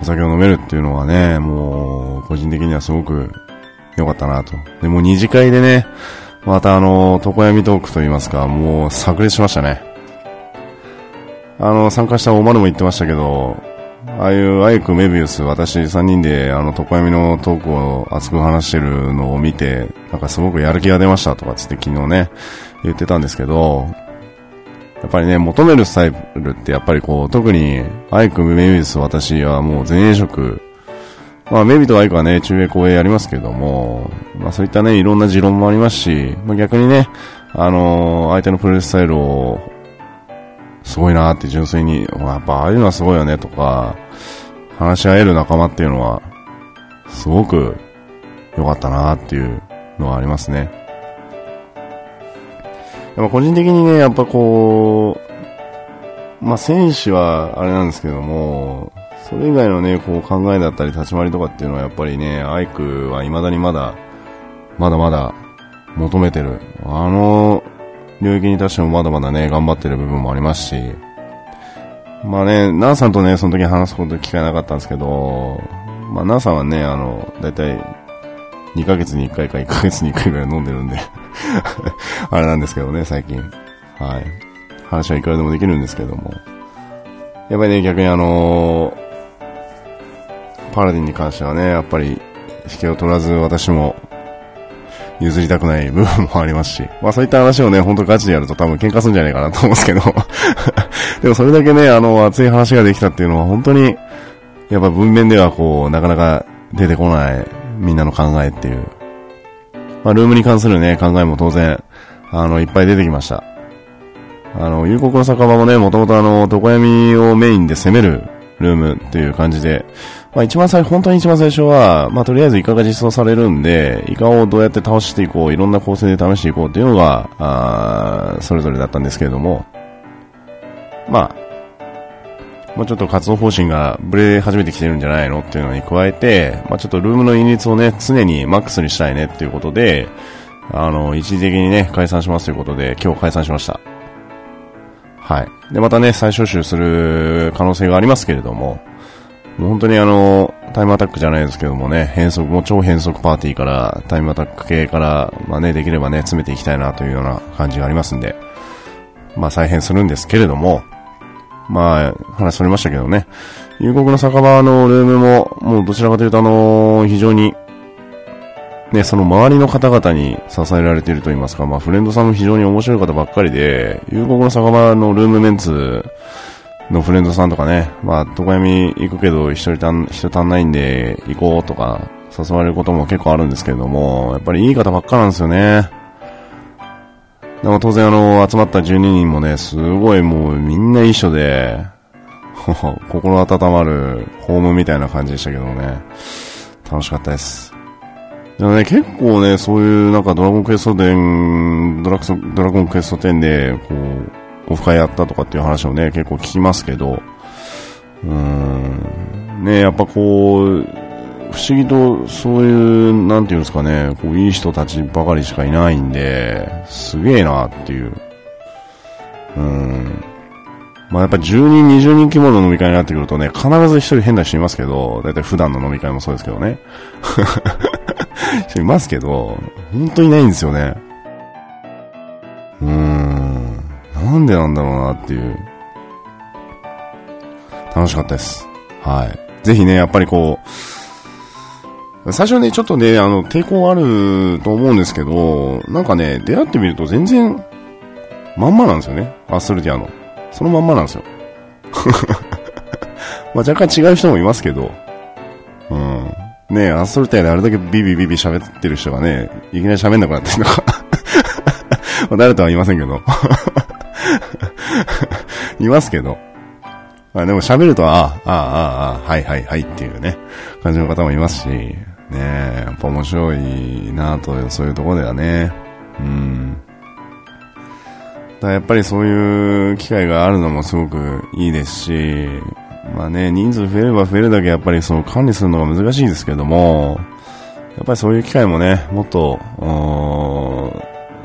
お酒を飲めるっていうのはね、もう、個人的にはすごく良かったなと。で、もう二次会でね、またあの、床闇トークと言いますか、もう炸裂しましたね。あの、参加したおまるも言ってましたけど、ああいうアイク、メビウス、私3人であの、床闇のトークを熱く話してるのを見て、なんかすごくやる気が出ましたとかつって昨日ね、言ってたんですけど、やっぱりね、求めるスタイルってやっぱりこう、特に、アイク、メビウス、私はもう前衛職、まあ、メビとアイクはね、中衛後衛やりますけども、まあそういったね、いろんな持論もありますし、まあ逆にね、あのー、相手のプレースタイルを、すごいなーって純粋に、やっぱああいうのはすごいよねとか、話し合える仲間っていうのは、すごく良かったなーっていうのはありますね。やっぱ個人的にね、やっぱこう、まあ、選手はあれなんですけども、それ以外のね、こう考えだったり立ち回りとかっていうのはやっぱりね、アイクは未だにまだ、まだまだ求めてる。あの領域に対してもまだまだね、頑張ってる部分もありますし、まあね、ナーさんとね、その時話すこと機会なかったんですけど、まあナーさんはね、あの、だいたい2ヶ月に1回か1ヶ月に1回ぐらい飲んでるんで *laughs* あれなんですけどね、最近。はい。話はいくらでもできるんですけども。やっぱりね、逆にあのー、パラディンに関してはね、やっぱり、引けを取らず私も、譲りたくない部分もありますし、まあそういった話をね、ほんとガチでやると多分喧嘩するんじゃないかなと思うんですけど、*laughs* でもそれだけね、あの、熱い話ができたっていうのは本当に、やっぱ文面ではこう、なかなか出てこないみんなの考えっていう。まあルームに関するね、考えも当然、あの、いっぱい出てきました。あの、夕刻の酒場もね、もともとあの、床闇をメインで攻めるルームっていう感じで、まあ一番最初、本当に一番最初は、まあとりあえずイカが実装されるんで、イカをどうやって倒していこう、いろんな構成で試していこうっていうのが、あそれぞれだったんですけれども、まあ、もうちょっと活動方針がブレ始めてきてるんじゃないのっていうのに加えて、まあちょっとルームの比率をね、常にマックスにしたいねっていうことで、あの、一時的にね、解散しますということで、今日解散しました。はい。で、またね、再招集する可能性がありますけれども、もう本当にあの、タイムアタックじゃないですけどもね、変則、も超変則パーティーから、タイムアタック系から、まあね、できればね、詰めていきたいなというような感じがありますんで、まあ再編するんですけれども、まあ、話それましたけどね、夕刻の酒場のルームも、もうどちらかというとあの、非常にね、その周りの方々に支えられていると言いますか、まあ、フレンドさんも非常に面白い方ばっかりで、夕刻の酒場のルームメンツのフレンドさんとかね、まあ、床闇行くけど一人足ん、人足んないんで行こうとか、誘われることも結構あるんですけれども、やっぱりいい方ばっかなんですよね。でも当然あの、集まった12人もね、すごいもうみんな一緒で、*laughs* 心温まるホームみたいな感じでしたけどね、楽しかったです。でもね、結構ね、そういうなんかドラゴンクエスト10、ドラドラゴンクエスト10で、こう、オフ会やったとかっていう話をね、結構聞きますけど、うーん、ね、やっぱこう、不思議とそういう、なんていうんですかね、こう、いい人たちばかりしかいないんで、すげえなっていう。うん。まあやっぱ10人、20人規模の飲み会になってくるとね、必ず一人変な人いますけど、だいたい普段の飲み会もそうですけどね。*laughs* いますけど、本当にないんですよね。うーん。なんでなんだろうなっていう。楽しかったです。はい。ぜひね、やっぱりこう、最初ね、ちょっとね、あの、抵抗あると思うんですけど、なんかね、出会ってみると全然、まんまなんですよね。アストルティアの。そのまんまなんですよ。*laughs* まあ若干違う人もいますけど、うん。ねアストルティアであれだけビビビビ喋ってる人がね、いきなり喋んなくなってるのか *laughs* まあ誰とは言いませんけど *laughs* いますけど。まあでも喋ると、ああ、ああ、ああ、はいはいはいっていうね、感じの方もいますし、ねやっぱ面白いなと、そういうところではね。うん。だやっぱりそういう機会があるのもすごくいいですし、まあね、人数増えれば増えるだけやっぱりその管理するのが難しいですけども、やっぱりそういう機会もね、もっと、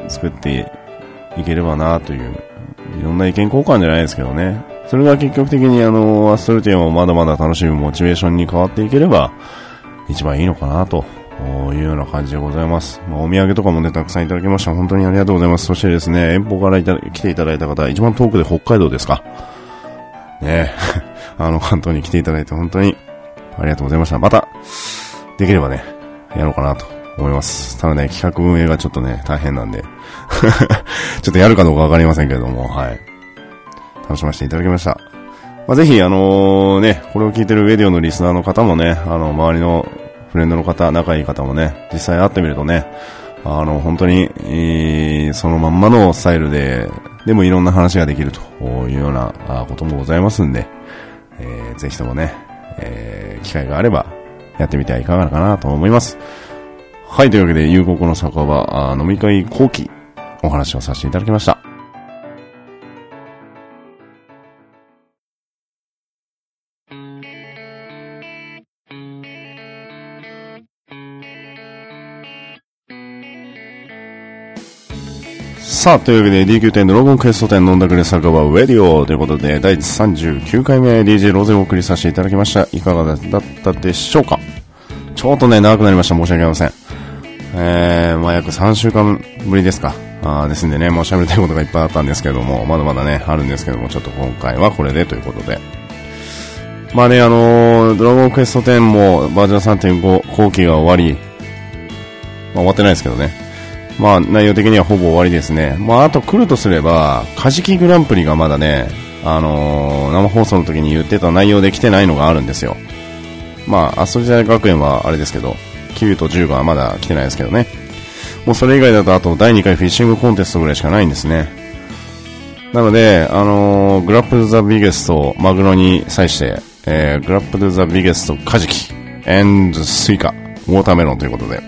作っていければなという、いろんな意見交換じゃないですけどね。それが結局的にあの、アストルティアをまだまだ楽しむモチベーションに変わっていければ、一番いいのかなというような感じでございます。まあ、お土産とかもね、たくさんいただきました。本当にありがとうございます。そしてですね、遠方から来ていただいた方、一番遠くで北海道ですか。ね *laughs* あの、関東に来ていただいて本当にありがとうございました。また、できればね、やろうかなと思います。ただね、企画運営がちょっとね、大変なんで *laughs* ちょっとやるかどうかわかりませんけれども、はい。楽しませていただきました。まあ、ぜひ、あのー、ね、これを聞いてるウェディオのリスナーの方もね、あの、周りのフレンドの方、仲いい方もね、実際会ってみるとね、あの、本当に、えー、そのまんまのスタイルで、でもいろんな話ができるというようなこともございますんで、えー、ぜひともね、えー、機会があれば、やってみてはいかがかなと思います。はい、というわけで、夕刻の酒場、飲み会後期、お話をさせていただきました。さあ、というわけで DQ10 ドラゴンクエスト10飲んだくれ酒場ウェディオということで、第39回目 DJ ロゼをお送りさせていただきました。いかがだったでしょうか？ちょっとね、長くなりました。申し訳ありません。えー、まあ約3週間ぶりですか。あですんでね、もう喋りたいことがいっぱいあったんですけども、まだまだね、あるんですけども、ちょっと今回はこれでということで。まあね、あのー、ドラゴンクエスト10もバージョン3.5後期が終わり、まあ終わってないですけどね。まあ内容的にはほぼ終わりですね。まああと来るとすれば、カジキグランプリがまだね、あのー、生放送の時に言ってた内容で来てないのがあるんですよ。まあ、アストリザ学園はあれですけど、9と10がまだ来てないですけどね。もうそれ以外だとあと第2回フィッシングコンテストぐらいしかないんですね。なので、あのー、グラップルザビゲストマグロに際して、えー、グラップルザビゲストカジキ、エンズスイカ、ウォーターメロンということで、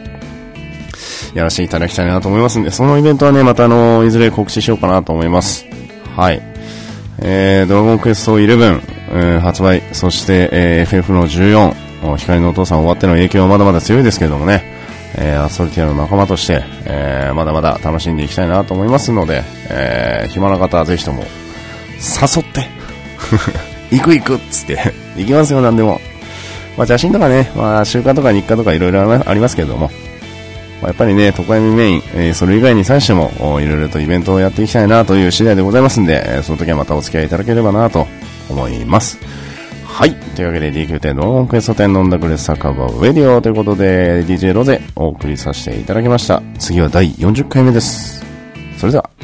やらせていただきたいなと思いますんで、そのイベントはね、またあの、いずれ告知しようかなと思います。はい。えー、ドラゴンクエスト11、えー、発売、そして、えー、FF の14、光のお父さん終わっての影響はまだまだ強いですけどもね、えー、アストリティアの仲間として、えー、まだまだ楽しんでいきたいなと思いますので、えー、暇な方はぜひとも、誘って *laughs* 行く行くっつって行きますよ、なんでも。まあ、写真とかね、まあ、週間とか日課とかいろいろありますけれども、まあ、やっぱりね、都会メイン、えー、それ以外に際しても、いろいろとイベントをやっていきたいなという次第でございますんで、えー、その時はまたお付き合いいただければなと思います。はい。というわけで DQ10 ドークエスト10飲んだくれ酒場ウェディオということで DJ ロゼお送りさせていただきました。次は第40回目です。それでは。